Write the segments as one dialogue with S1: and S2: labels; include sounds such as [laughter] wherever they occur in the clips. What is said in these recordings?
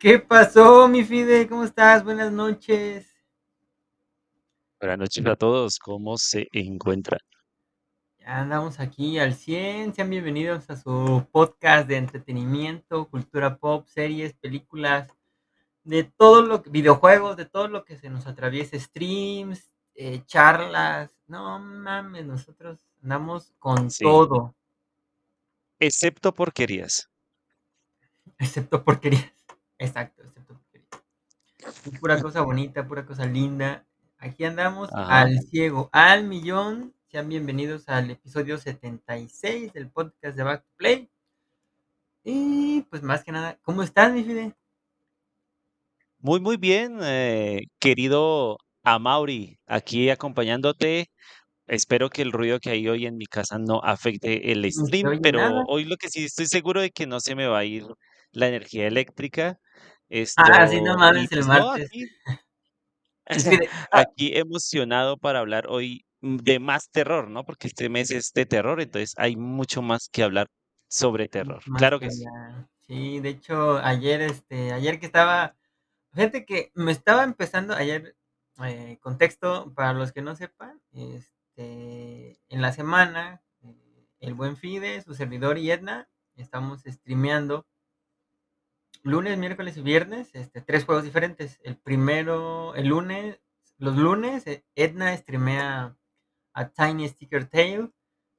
S1: ¿Qué pasó, mi Fide? ¿Cómo estás? Buenas noches.
S2: Buenas noches a todos, ¿cómo se encuentran?
S1: Ya andamos aquí al 100. Sean bienvenidos a su podcast de entretenimiento, cultura pop, series, películas, de todo lo que, videojuegos, de todo lo que se nos atraviese, streams, eh, charlas. No mames, nosotros andamos con
S2: Sí,
S1: todo,
S2: excepto porquerías.
S1: excepto porquerías. Exacto, excepto. Pura cosa bonita, pura cosa linda. Aquí andamos
S2: Ajá.
S1: al ciego, al millón. Sean bienvenidos al episodio 76 del podcast de Back to Play. Y pues más que nada, ¿cómo estás, mi Fide?
S2: Muy, muy bien, eh, querido Amauri, aquí acompañándote. Espero que el ruido que hay hoy en mi casa no afecte el
S1: ¿No se
S2: stream, pero
S1: nada?
S2: hoy lo que sí estoy seguro de que no se me va a ir la energía eléctrica.
S1: Ah, sí, no
S2: Esto,
S1: mames, el
S2: pues no,
S1: martes.
S2: aquí, [laughs] [laughs]
S1: ah,
S2: aquí emocionado para hablar hoy mm, de más terror, ¿no? Porque este mes es de terror, entonces hay mucho más que hablar sobre terror.
S1: más
S2: Claro
S1: que
S2: que sí.
S1: Sí, de hecho, ayer, este, ayer que estaba, fíjate que me estaba empezando, ayer, eh, contexto, para los que no sepan, este, en la semana, eh, el buen Fide, su servidor y Edna, estamos streameando lunes, miércoles y viernes, este, tres juegos diferentes. El primero, el lunes, los lunes, eh, Edna streamea a Tiny Sticker Tale.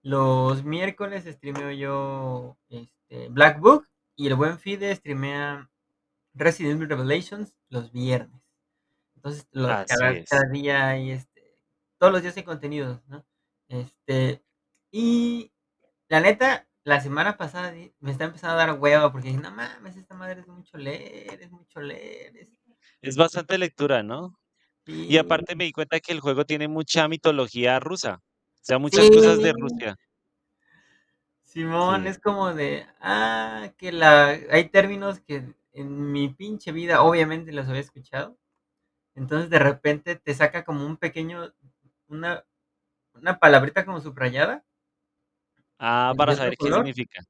S1: Los miércoles streameo yo este, Black Book. Y el buen Fide streamea Resident Evil Revelations los viernes. Entonces, lo-
S2: Así
S1: cada, día hay este, todos los días hay contenidos, ¿no? Este, y la neta, la semana pasada me está empezando a dar hueva porque dije, no mames, esta madre es mucho leer, es mucho leer. Es...
S2: Es bastante lectura, ¿no? Y aparte me di cuenta que el juego tiene mucha mitología rusa, o sea, muchas cosas de Rusia.
S1: Simón,
S2: Sí.
S1: es como de, ah, que la, hay términos que en mi pinche vida obviamente los había escuchado. Entonces de repente te saca como un pequeño, una, una palabrita como subrayada
S2: Ah, para saber qué
S1: color
S2: significa.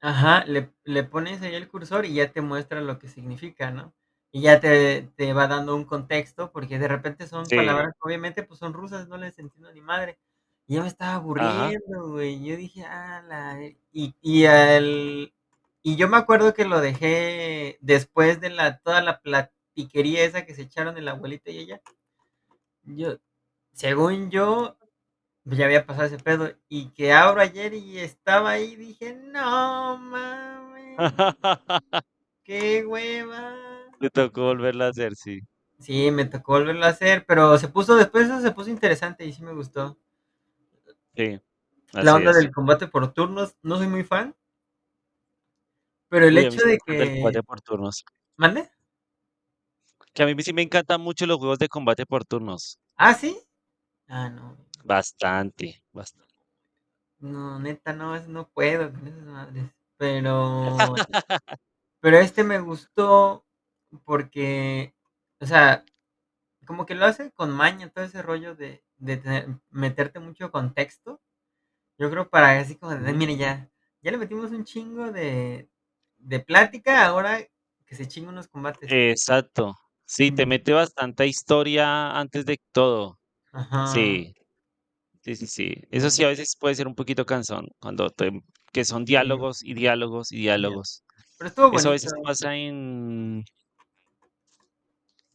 S1: Ajá, le, le pones ahí el cursor y ya te muestra lo que significa, ¿no? Y ya te, te va dando un contexto, porque de repente son
S2: Sí,
S1: palabras, obviamente, pues son rusas, no les entiendo ni madre. Y ya me estaba aburriendo, güey. Yo dije, ah, la... Y, y, el, y yo me acuerdo que lo dejé después de la, toda la platiquería esa que se echaron el abuelito y ella. Yo, según yo, ya había pasado ese pedo. Y que abro ayer y estaba ahí, dije, no mames, [laughs] qué hueva.
S2: Te tocó volverlo a hacer, sí.
S1: Sí, me tocó volverlo a hacer, pero se puso, después eso se puso interesante y sí me gustó.
S2: Sí,
S1: La onda
S2: es.
S1: del combate por turnos, no soy muy fan, pero el hecho
S2: me
S1: de
S2: encanta el
S1: que...
S2: combate por turnos.
S1: ¿Mande?
S2: Que a mí sí me encantan mucho los juegos de combate por turnos.
S1: Ah, sí. Ah, no.
S2: Bastante, bastante.
S1: No, neta, no, no puedo con esas madres. Pero, pero este me gustó porque, o sea, como que lo hace con maña, todo ese rollo de, de tener- meterte mucho contexto. Yo creo para así como de, mire, ya, ya le metimos un chingo de, de plática, ahora que se chinga unos combates.
S2: Exacto. Sí, te
S1: Mm,
S2: mete bastante historia antes de todo.
S1: Ajá,
S2: Sí. Sí, sí, sí. Eso sí, a veces puede ser un poquito cansón, cuando te que son diálogos, y diálogos, y diálogos.
S1: Pero estuvo
S2: Eso a veces pasa en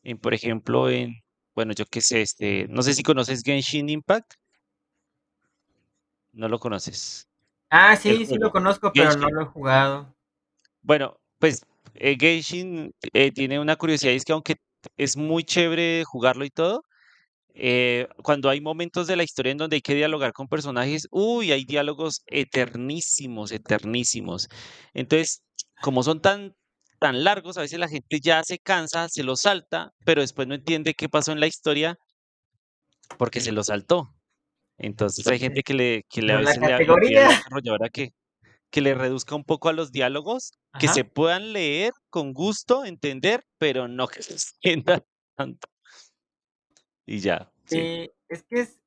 S2: en, por ejemplo, en, bueno, yo qué sé, este, no sé si conoces Genshin Impact, no lo conoces,
S1: Ah,
S2: el
S1: sí, sí lo conozco, pero no lo he jugado.
S2: Bueno, pues, eh, Genshin, eh, tiene una curiosidad, y es que aunque es muy chévere jugarlo y todo, Eh, cuando hay momentos de la historia en donde hay que dialogar con personajes, uy, hay diálogos eternísimos, eternísimos. Entonces, como son tan, tan largos, a veces la gente ya se cansa, se los salta, pero después no entiende qué pasó en la historia porque se lo saltó. Entonces hay gente que le, que le a veces le, que, que le reduzca un poco a los diálogos, que se puedan leer con gusto, entender, pero no que se [laughs] extienda tanto. Y ya, sí.
S1: Eh, es que es,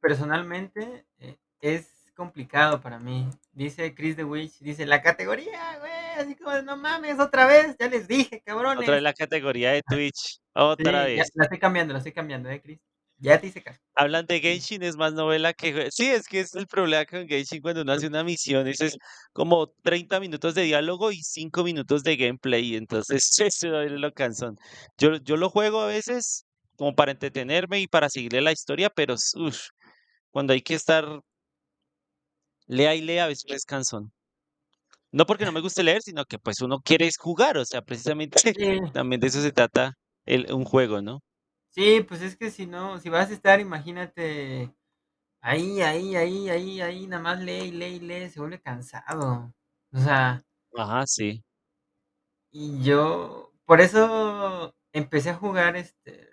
S1: personalmente, eh, es complicado para mí. dice Chris the Witch, dice la categoría, güey, así como no mames, otra vez, ya les dije,
S2: Otra vez
S1: cabrones.
S2: la categoría de Twitch, otra
S1: Sí, ya
S2: vez.
S1: la estoy cambiando, la estoy cambiando, eh, Chris. Ya te hice caso.
S2: Hablan de Genshin, es más novela que sí, es que es el problema con Genshin cuando uno hace una misión, eso es como 30 minutos de diálogo y 5 minutos de gameplay, entonces [laughs] eso es lo cansón. Yo yo lo juego a veces como para entretenerme y para seguirle la historia, pero ush, cuando hay que estar lea y lea, a veces es cansón. No porque no me guste leer, sino que, pues, uno quiere jugar, o sea, precisamente
S1: Sí. [laughs]
S2: también de eso se trata el un juego, ¿no?
S1: Sí, pues es que si no, si vas a estar, imagínate, ahí, ahí, ahí, ahí, ahí, nada más lee, y lee, y lee, se vuelve cansado. O sea
S2: Ajá, sí.
S1: y yo por eso empecé a jugar, este,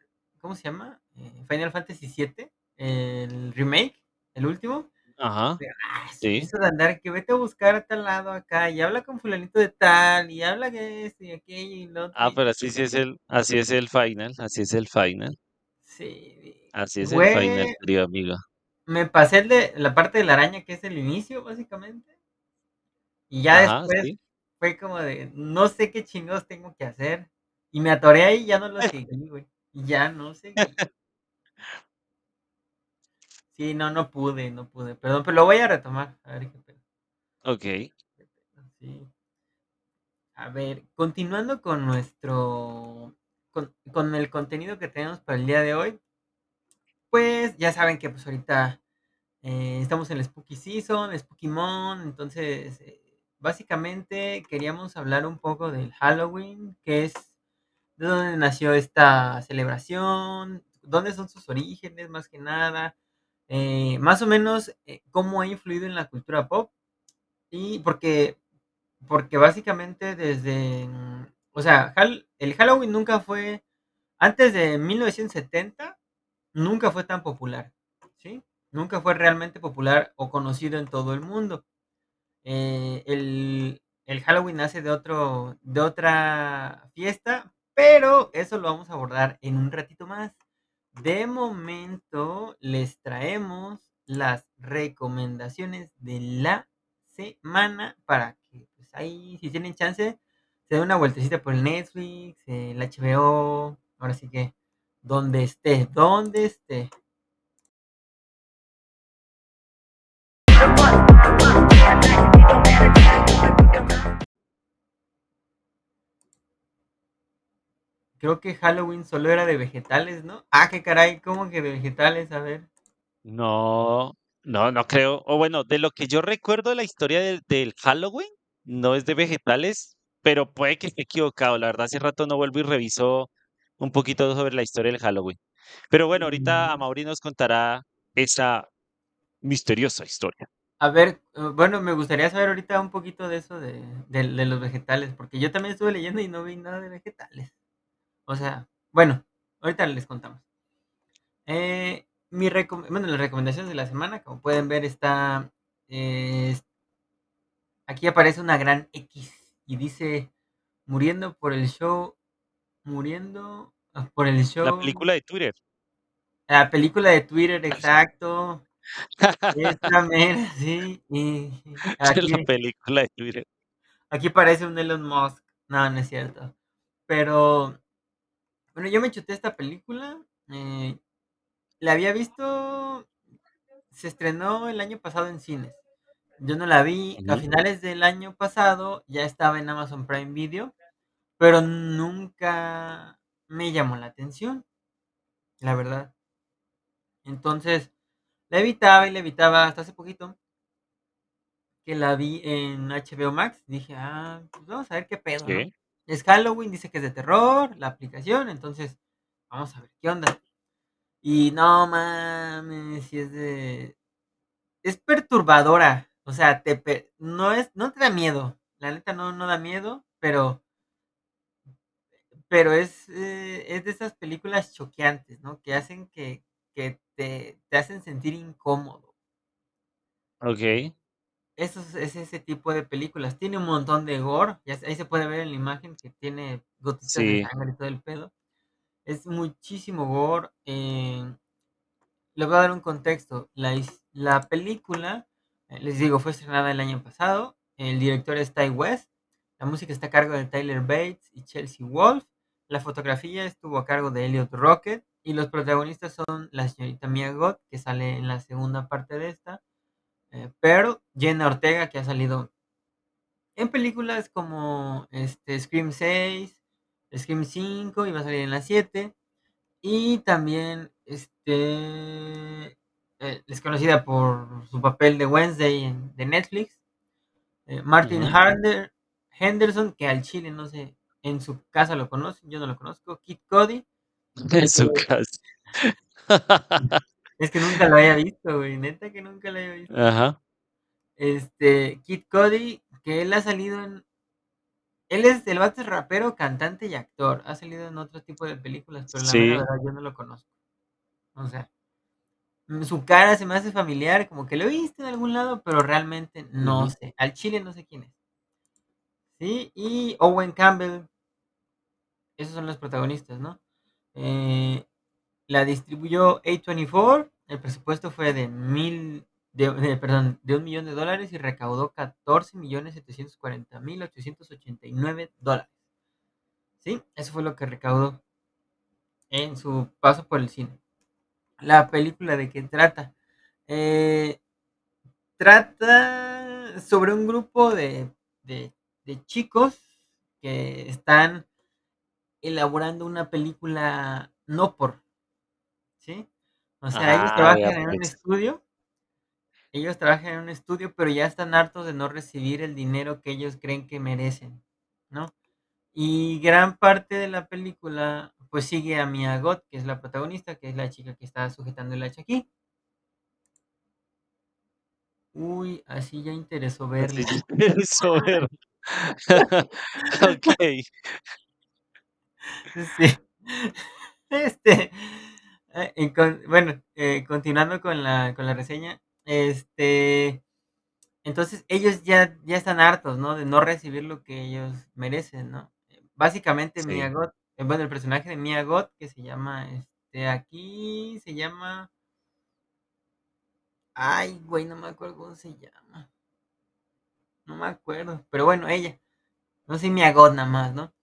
S1: ¿cómo se llama? Eh, Final Fantasy VII, el remake, el último.
S2: Ajá,
S1: Pero, ah,
S2: sí.
S1: eso de andar que vete a buscar a tal lado acá, y habla con fulanito de tal, y habla que esto y aquello y lo otro,
S2: Ah, pero así sí es el así es el final, así es el final.
S1: Sí,
S2: Así es el final, querido amigo.
S1: me pasé el de la parte de la araña, que es el inicio, básicamente. Y ya
S2: Ajá,
S1: después
S2: sí.
S1: fue como de, no sé qué chingados tengo que hacer, y me atoré ahí y ya no lo [laughs] seguí, güey, y [laughs] ya no seguí. Sí, no, no pude, no pude, perdón, pero lo voy a retomar, a ver qué pedo.
S2: Okey.
S1: Qué pedo, sí. A ver, continuando con nuestro con con el contenido que tenemos para el día de hoy pues, ya saben que, pues, ahorita, eh, estamos en la Spooky Season, Spookymonth, entonces, eh, básicamente queríamos hablar un poco del Halloween, que es de dónde nació esta celebración, dónde son sus orígenes, más que nada, eh, más o menos, eh, cómo ha influido en la cultura pop, y porque porque básicamente desde, o sea, el Halloween nunca fue antes de 1970, nunca fue tan popular, ¿sí? Nunca fue realmente popular o conocido en todo el mundo. Eh, el el Halloween nace de otro de otra fiesta, pero eso lo vamos a abordar en un ratito más. De momento, les traemos las recomendaciones de la semana para que, pues, ahí, si tienen chance, se den una vueltecita por el Netflix, el HBO, ahora sí que donde esté, donde esté. Creo que Halloween solo era de vegetales, ¿no? Ah, qué caray, ¿cómo que de vegetales? A ver.
S2: No, no, no creo, o bueno, de lo que yo recuerdo de la historia del del Halloween, no es de vegetales, pero puede que esté equivocado, la verdad hace rato no vuelvo y reviso un poquito sobre la historia del Halloween. Pero bueno, ahorita
S1: Mm.
S2: Amaury nos contará esa misteriosa historia.
S1: A ver, eh, bueno, me gustaría saber ahorita un poquito de eso de los vegetales, porque yo también estuve leyendo y no vi nada de vegetales. O sea, bueno, ahorita les contamos. Eh, mi bueno, las recomendaciones de la semana, como pueden ver, está, es aquí aparece una gran X y dice: "Muriendo por el show muriendo, ah, por el
S2: La
S1: show"
S2: película de Twitter.
S1: La película de Twitter, exacto. [laughs] Esa mera, sí, y [laughs]
S2: La
S1: aquí
S2: película de Twitter.
S1: aquí parece un Elon Musk. No, no es cierto. Pero, bueno, yo me chuté esta película, eh, la había visto se estrenó el año pasado en cines. Yo no la vi, a finales del año pasado ya estaba en Amazon Prime Video, pero nunca me llamó la atención, la verdad. Entonces, la evitaba y la evitaba hasta hace poquito que la vi en HBO Max, dije: "Ah, pues vamos a ver qué pedo", ¿no? Es Halloween, dice que es de terror la aplicación, entonces vamos a ver qué onda. Y no mames, sí es de es perturbadora, o sea, te pe no es no te da miedo, la neta no no da miedo, pero pero es, eh, es de esas películas choqueantes, ¿no? Que hacen que que te te hacen sentir incómodo.
S2: Okey.
S1: Es ese tipo de películas. Tiene un montón de gore, ya ahí se puede ver en la imagen que tiene gotitas de sangre y todo el pedo. Es muchísimo gore, eh le voy a dar un contexto. La la película Eh, les digo, fue estrenada el año pasado. El director es Ty West. La música está a cargo de Tyler Bates y Chelsea Wolf. La fotografía estuvo a cargo de Elliot Rocket. Y los protagonistas son la señorita Mia Goth, que sale en la segunda parte de esta. Eh, pero Jenna Ortega, que ha salido en películas como este, Scream 6, Scream 5, y va a salir en la 7. Y también este, eh, es conocida por su papel de Wednesday en, de Netflix. Eh, Martin. Harder, Henderson, que al chile no sé, en su casa lo conocen, yo no lo conozco. Kid Cody, [laughs]
S2: En su casa. [laughs] [laughs]
S1: es que nunca lo había visto, güey, neta que nunca lo había visto.
S2: Ajá.
S1: Este, Kid Cody, que él ha salido en. Él es el vato rapero, cantante y actor. Ha salido en otro tipo de películas, pero la verdad yo no lo conozco. O sea, mm, su cara se me hace familiar, como que lo he visto en algún lado, pero realmente no sé. Al chile no sé quién es. Sí, y Owen Campbell, esos son los protagonistas, ¿no? Eh, la distribuyó A24, el presupuesto fue de mil, de, perdón, de un millón de dólares y recaudó 14 millones 740 mil 889 dólares. Sí, eso fue lo que recaudó en su paso por el cine. La película de qué trata. Eh, trata sobre un grupo de, de, de chicos que están elaborando una película no por, ¿sí? O sea, ellos
S2: Ah,
S1: trabajan en un
S2: pues.
S1: estudio, ellos trabajan en un estudio, pero ya están hartos de no recibir el dinero que ellos creen que merecen, ¿no? Y gran parte de la película, pues sigue a Mia Goth, que es la protagonista, que es la chica que está sujetando el hacha aquí. Uy, así ya interesó
S2: Así
S1: verla.
S2: eso ver. [laughs] Okey.
S1: Sí. Este, eh, con bueno, eh, continuando con la con la reseña, este, entonces ellos ya ya están hartos, ¿no? De no recibir lo que ellos merecen, ¿no? Básicamente
S2: Sí.
S1: Goth, eh, bueno, el personaje de Mia Goth, que se llama, este, aquí se llama ay, güey, no me acuerdo cómo se llama, no me acuerdo, pero bueno, ella, no sé Mia Goth nada más, ¿no?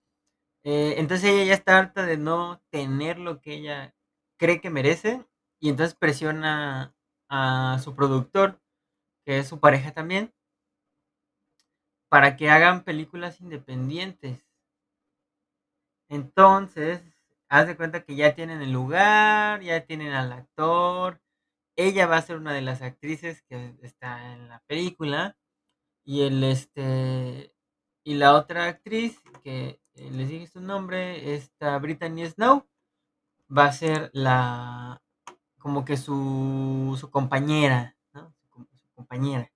S1: Eh, entonces ella ya está harta de no tener lo que ella cree que merece y entonces presiona a su productor, que es su pareja también, para que hagan películas independientes. Entonces, haz de cuenta que ya tienen el lugar, ya tienen al actor, ella va a ser una de las actrices que está en la película y el este y la otra actriz que eh, les dije su nombre, esta Brittany Snow, va a ser la como que su, su compañera, ¿no? Su, com- su compañera.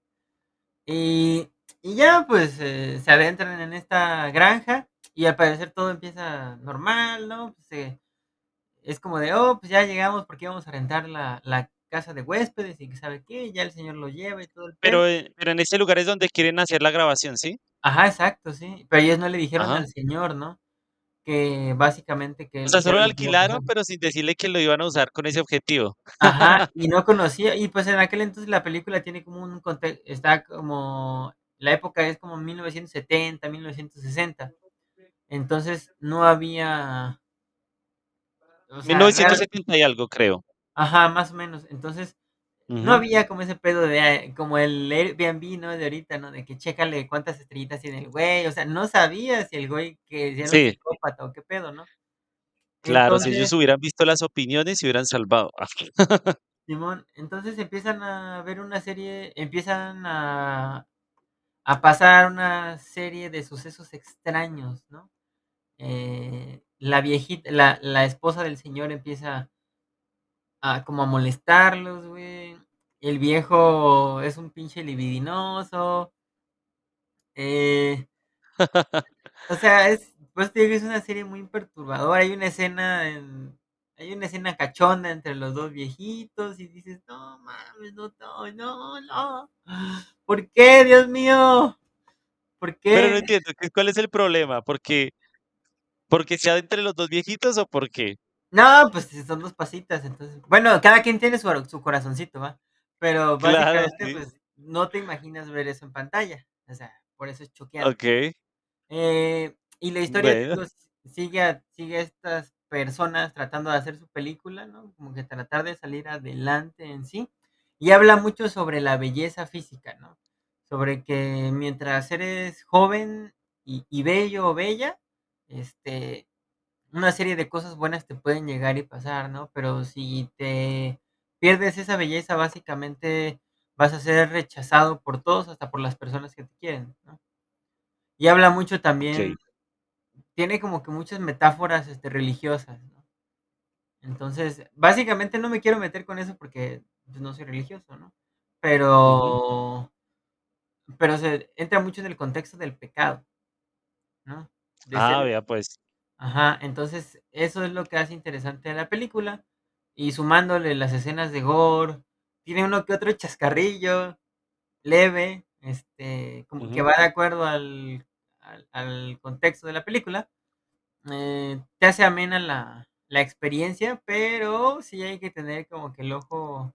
S1: Y, y ya pues eh, se adentran en esta granja y al parecer todo empieza normal, ¿no? Pues, eh, es como de, oh, pues ya llegamos porque íbamos a rentar la, la casa de huéspedes y que sabe qué, ya el señor lo lleva y todo el.
S2: Pero, eh, pero en ese lugar es donde quieren hacer la grabación, ¿sí?
S1: Ajá, exacto, sí. Pero ellos no le dijeron
S2: Ajá.
S1: al señor, ¿no? Que básicamente que
S2: O sea, solo lo alquilaron, pero sin decirle que lo iban a usar con ese objetivo.
S1: Ajá, [laughs] y no conocía, y pues en aquel entonces la película tiene como un contexto, está como, la época es como 1970, 1960, entonces no había, o sea, real,
S2: 1970 y algo, creo.
S1: ajá, más o menos, entonces no había como ese pedo de, eh, como el Airbnb, ¿no? De ahorita, ¿no? De que chécale cuántas estrellitas tiene el güey, o sea, no sabía si el güey que si era un
S2: Sí,
S1: psicópata o qué pedo, ¿no?
S2: claro, si ellos hubieran visto las opiniones, se hubieran salvado. [laughs]
S1: Simón, entonces empiezan a ver una serie, empiezan a a pasar una serie de sucesos extraños, ¿no? Eh, la viejita, la, la esposa del señor empieza a como a molestarlos, güey. El viejo es un pinche libidinoso. eh, o sea, es, pues te digo, es una serie muy perturbadora. Hay una escena en, hay una escena cachonda entre los dos viejitos y dices, no mames, no, no, no, no. ¿Por qué, Dios mío? ¿Por
S2: Pero no
S1: qué?
S2: entiendo, ¿qué cuál es el problema? ¿Porque porque sea entre los 2 viejitos o por qué?
S1: No, pues son 2 pasitas, entonces bueno, cada quien tiene su su corazoncito, ¿va? Pero [laughs]
S2: Claro,
S1: básicamente,
S2: sí.
S1: pues no te imaginas ver eso en pantalla, o sea, por eso es choqueante.
S2: Okey.
S1: Eh, y la historia,
S2: Bueno.
S1: sigue a sigue a estas personas tratando de hacer su película, ¿no? Como que tratar de salir adelante en sí, y habla mucho sobre la belleza física, ¿no? Sobre que mientras eres joven y y bello o bella, este, una serie de cosas buenas te pueden llegar y pasar, ¿no? Pero si te pierdes esa belleza, básicamente vas a ser rechazado por todos, hasta por las personas que te quieren, ¿no? Y habla mucho también tiene como que muchas metáforas, este, religiosas, ¿no? Entonces, básicamente no me quiero meter con eso porque, pues, no soy religioso, ¿no? Pero pero se entra mucho en el contexto del pecado, ¿no? De
S2: Ah,
S1: ser
S2: vea pues.
S1: Ajá, entonces, eso es lo que hace interesante a la película, y sumándole las escenas de gore, tiene uno que otro chascarrillo leve, este, como que va de acuerdo al al al contexto de la película, eh, te hace amena la la experiencia, pero sí hay que tener como que el ojo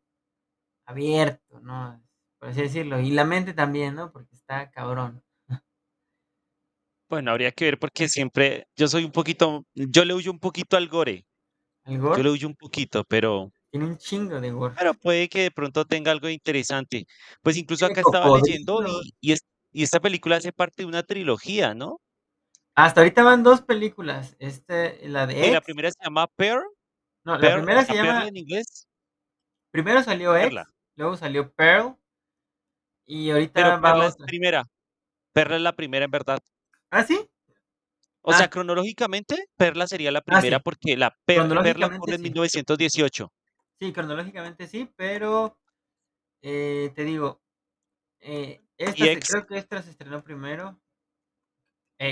S1: abierto, ¿no? Por así decirlo, y la mente también, ¿no? Porque está cabrón.
S2: Bueno, habría que ver porque siempre yo soy un poquito yo le huyo un poquito al gore.
S1: ¿El
S2: Yo
S1: gore?
S2: le huyo un poquito, pero
S1: Tiene un chingo de gore.
S2: pero puede que de pronto tenga algo interesante. Pues incluso acá estaba leyendo
S1: cocodrilos.
S2: y y es y esta película hace parte de una trilogía, ¿no?
S1: Hasta ahorita van 2 películas, este, la de
S2: la primera se llama Pearl
S1: no, la
S2: Pearl,
S1: primera se llama
S2: en inglés.
S1: primero salió
S2: Perla.
S1: X, luego salió Pearl y
S2: Pero
S1: ahorita va
S2: Perla es
S1: otra.
S2: primera. Perla es la primera en verdad.
S1: ¿Ah, sí?
S2: O sea,
S1: Ah.
S2: cronológicamente, Perla sería la
S1: Ah,
S2: primera
S1: sí.
S2: porque la per Perla ocurre en mil
S1: sí. cronológicamente sí, pero, eh, te digo, eh, esta creo que esta se estrenó primero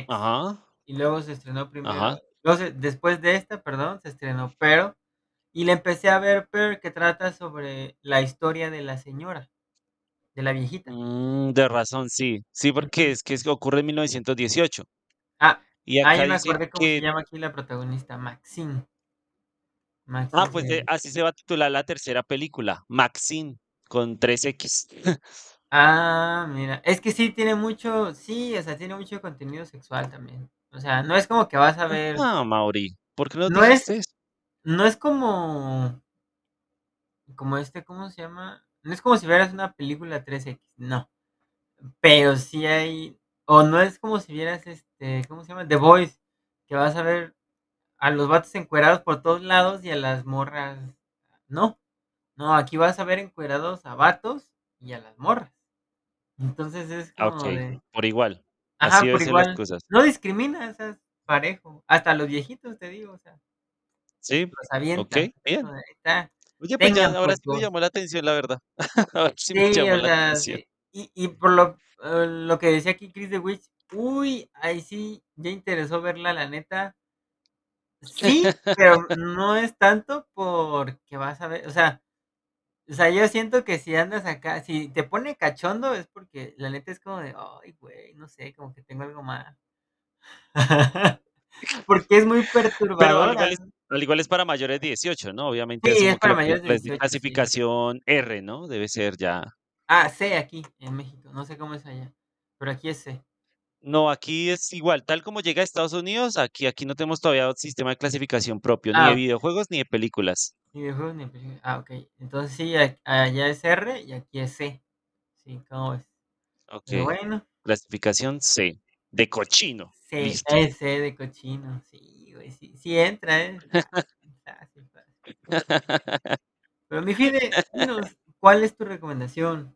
S2: Ajá.
S1: y luego se estrenó primero
S2: Ajá.
S1: luego se después de esta, perdón, se estrenó Pearl, y la empecé a ver Pearl, que trata sobre la historia de la señora, de la viejita.
S2: Mm, de razón, sí. Sí, porque es que ocurre en 1918.
S1: Ah,
S2: Y
S1: ah,
S2: acá
S1: ya me acordé cómo se
S2: que
S1: llama aquí la protagonista, Maxine.
S2: Ah, pues, eh,
S1: se
S2: así se va a titular la tercera película, Maxine, con 3 equis. [laughs]
S1: Ah, mira, es que sí tiene mucho sí, o sea, tiene mucho contenido sexual también. O sea, no es como que vas a ver
S2: Ajá, Mauri, ¿por qué no
S1: no es
S2: eso?
S1: no es como como este, ¿cómo se llama? No es como si vieras una película 3 equis, no. Pero sí hay o no es como si vieras, este, ¿cómo se llama? The Boys, que vas a ver a los vatos encuerados por todos lados y a las morras no. No, aquí vas a ver encuerados a vatos y a las morras. Entonces, es
S2: Ah,
S1: como
S2: okey,
S1: de
S2: por igual, así
S1: ajá,
S2: deben
S1: por
S2: ser las
S1: igual.
S2: cosas.
S1: No discrimina, o sea, es parejo. Hasta los viejitos, te digo, o sea
S2: Sí,
S1: los avienta.
S2: okey, bien.
S1: Ahí está,
S2: Oye, pues ya ahora sí me llamó la atención, la verdad. [laughs] Ahora sí me llamó la
S1: sea,
S2: atención.
S1: Y y por lo eh, lo que decía aquí Chris The Witch, uy, ahí sí ya interesó verla, la neta. Sí, [laughs] pero no es tanto porque vas a ver, o sea o sea, yo siento que si andas acá si te pone cachondo es porque la neta es como de: "Ay, güey, no sé, como que tengo algo más". [laughs] Porque es muy
S2: Pero al igual es para mayores de 18, ¿no? Obviamente
S1: Sí, es para mayores de
S2: película es de
S1: 18, sí.
S2: clasificación R, ¿no? Debe ser ya
S1: Ah, C aquí en México, no sé cómo es allá, pero aquí es C.
S2: No, aquí es igual, tal como llega a Estados Unidos, aquí aquí no tenemos todavía sistema de clasificación propio, ni de
S1: Ah,
S2: videojuegos ni de películas.
S1: Ni videojuegos ni películas. Ah, okey. Entonces sí, allá es R y aquí es C. Sí, ¿cómo ves? Pero
S2: Okey,
S1: bueno.
S2: clasificación C, de cochino,
S1: C, eh, C de cochino. Sí, güey, sí sí entra, ¿eh? [laughs] Fácil. Pero mi Fide, dinos, ¿cuál es tu recomendación?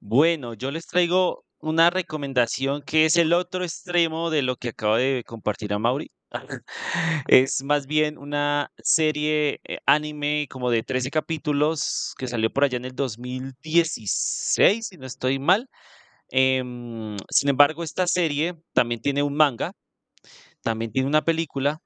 S2: Bueno, yo les traigo una recomendación que es el otro extremo de lo que acaba de compartir Amaury. [laughs] Es más bien una serie, eh, anime como de 13 capítulos que salió por allá en el 2016, si no estoy mal. Em, sin embargo, esta serie también tiene un manga, también tiene una película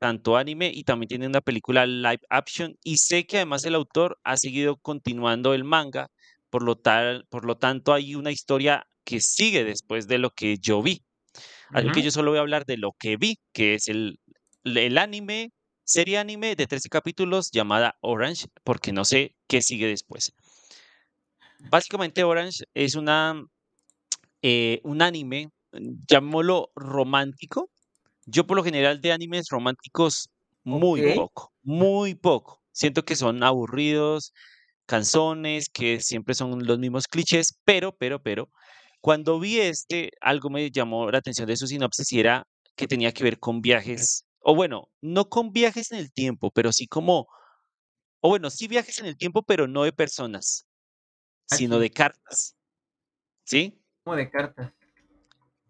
S2: tanto anime y también tiene una película live action, y sé que además el autor ha seguido continuando el manga, por lo tal por lo tanto, hay una historia que sigue después de lo que yo vi. Así que yo solo voy a hablar de lo que vi, que es el el anime serie anime de 13 capítulos llamada Orange, porque no sé qué sigue después. básicamente Orange es una, eh, un anime, llamémoslo romántico. Yo por lo general de animes románticos muy poco, muy poco. Siento que son aburridos, cansones, que siempre son los mismos clichés, pero, pero, pero, cuando vi este, algo me llamó la atención de su sinopsis y era que tenía que ver con viajes, o bueno, no con viajes en el tiempo, pero sí como, o bueno, sí viajes en el tiempo, pero no de personas,
S1: Ah,
S2: sino de cartas, ¿sí?
S1: Como de cartas.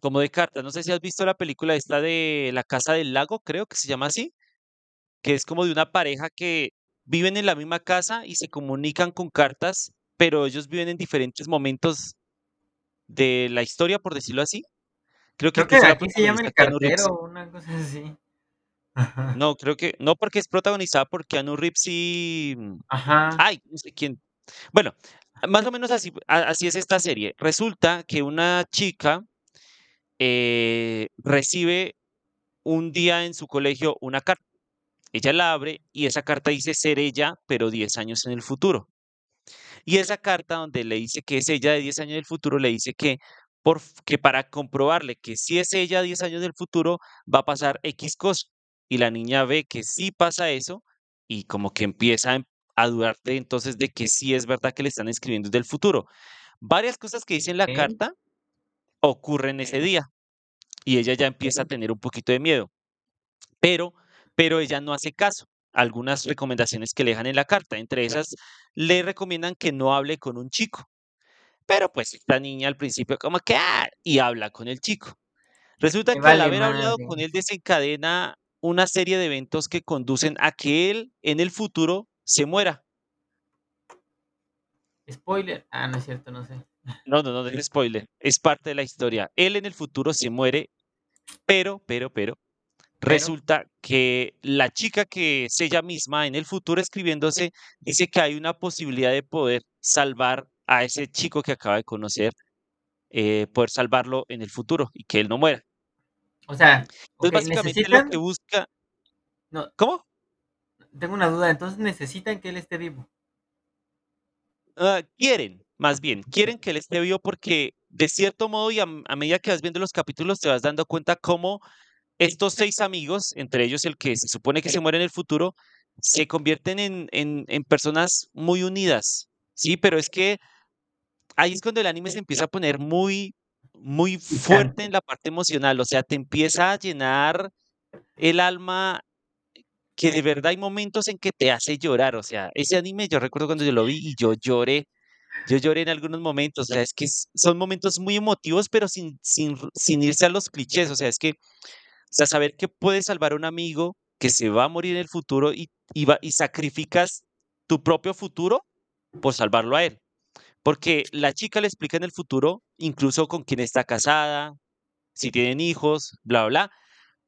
S2: Como de cartas. No sé si has visto la película esta de La Casa del Lago, creo que se llama así, que es como de una pareja que viven en la misma casa y se comunican con cartas, pero ellos viven en diferentes momentos de la historia, por decirlo así. Creo que
S1: Creo aquí se llama El cartero, una cosa así. Ajá.
S2: No, creo que no, porque es protagonizada por Keanu Reeves y, mm,
S1: Ajá.
S2: ay, no sé quién. Bueno, más o menos así así es esta serie. Resulta que una chica, eh, recibe un día en su colegio una carta. Ella la abre y esa carta dice ser ella, pero 10 años en el futuro. Y esa carta donde le dice que es ella de 10 años del futuro, le dice que por que para comprobarle que sí es ella 10 años del futuro, va a pasar equis cosa. Y la niña ve que sí pasa eso, y como que empieza em a dudar de entonces de que sí es verdad que le están escribiendo del futuro. Varias cosas que dice en la carta ocurren ese día, y ella ya empieza a tener un poquito de miedo. Pero pero ella no hace caso. Algunas recomendaciones que le dejan en la carta, entre esas, le recomiendan que no hable con un chico. Pero, pues, esta niña al principio como que, ah, y habla con el chico. Resulta que al haber hablado con él desencadena una serie de eventos que conducen a que él, en el futuro, se muera.
S1: Spoiler. Ah, no es cierto, no sé.
S2: No, no, no, no es spoiler, es parte de la historia. Él en el futuro se muere, pero, pero, pero,
S1: Pero
S2: resulta que la chica que es ella misma en el futuro escribiéndose, dice que hay una posibilidad de poder salvar a ese chico que acaba de conocer, eh, poder salvarlo en el futuro y que él no muera.
S1: O sea,
S2: Entonces, básicamente lo que busca
S1: No.
S2: ¿Cómo?
S1: Tengo una duda, entonces, ¿necesitan que él esté vivo?
S2: Ah, quieren, más bien, quieren que él esté vivo porque, de cierto modo, y a a medida que vas viendo los capítulos, te vas dando cuenta cómo estos 6 amigos, entre ellos el que se supone que se muere en el futuro, se convierten en en en personas muy unidas, ¿sí? Pero es que ahí es cuando el anime se empieza a poner muy muy fuerte en la parte emocional, o sea, te empieza a llenar el alma, que de verdad hay momentos en que te hace llorar, o sea, ese anime yo recuerdo cuando yo lo vi y yo lloré, yo lloré en algunos momentos, o sea, es que son momentos muy emotivos, pero sin sin sin irse a los clichés, o sea, es que, o sea, saber que puedes salvar a un amigo que se va a morir en el futuro y y va y sacrificas tu propio futuro por salvarlo a él. Porque la chica le explica en el futuro, incluso con quién está casada, si tienen hijos, bla, bla, bla,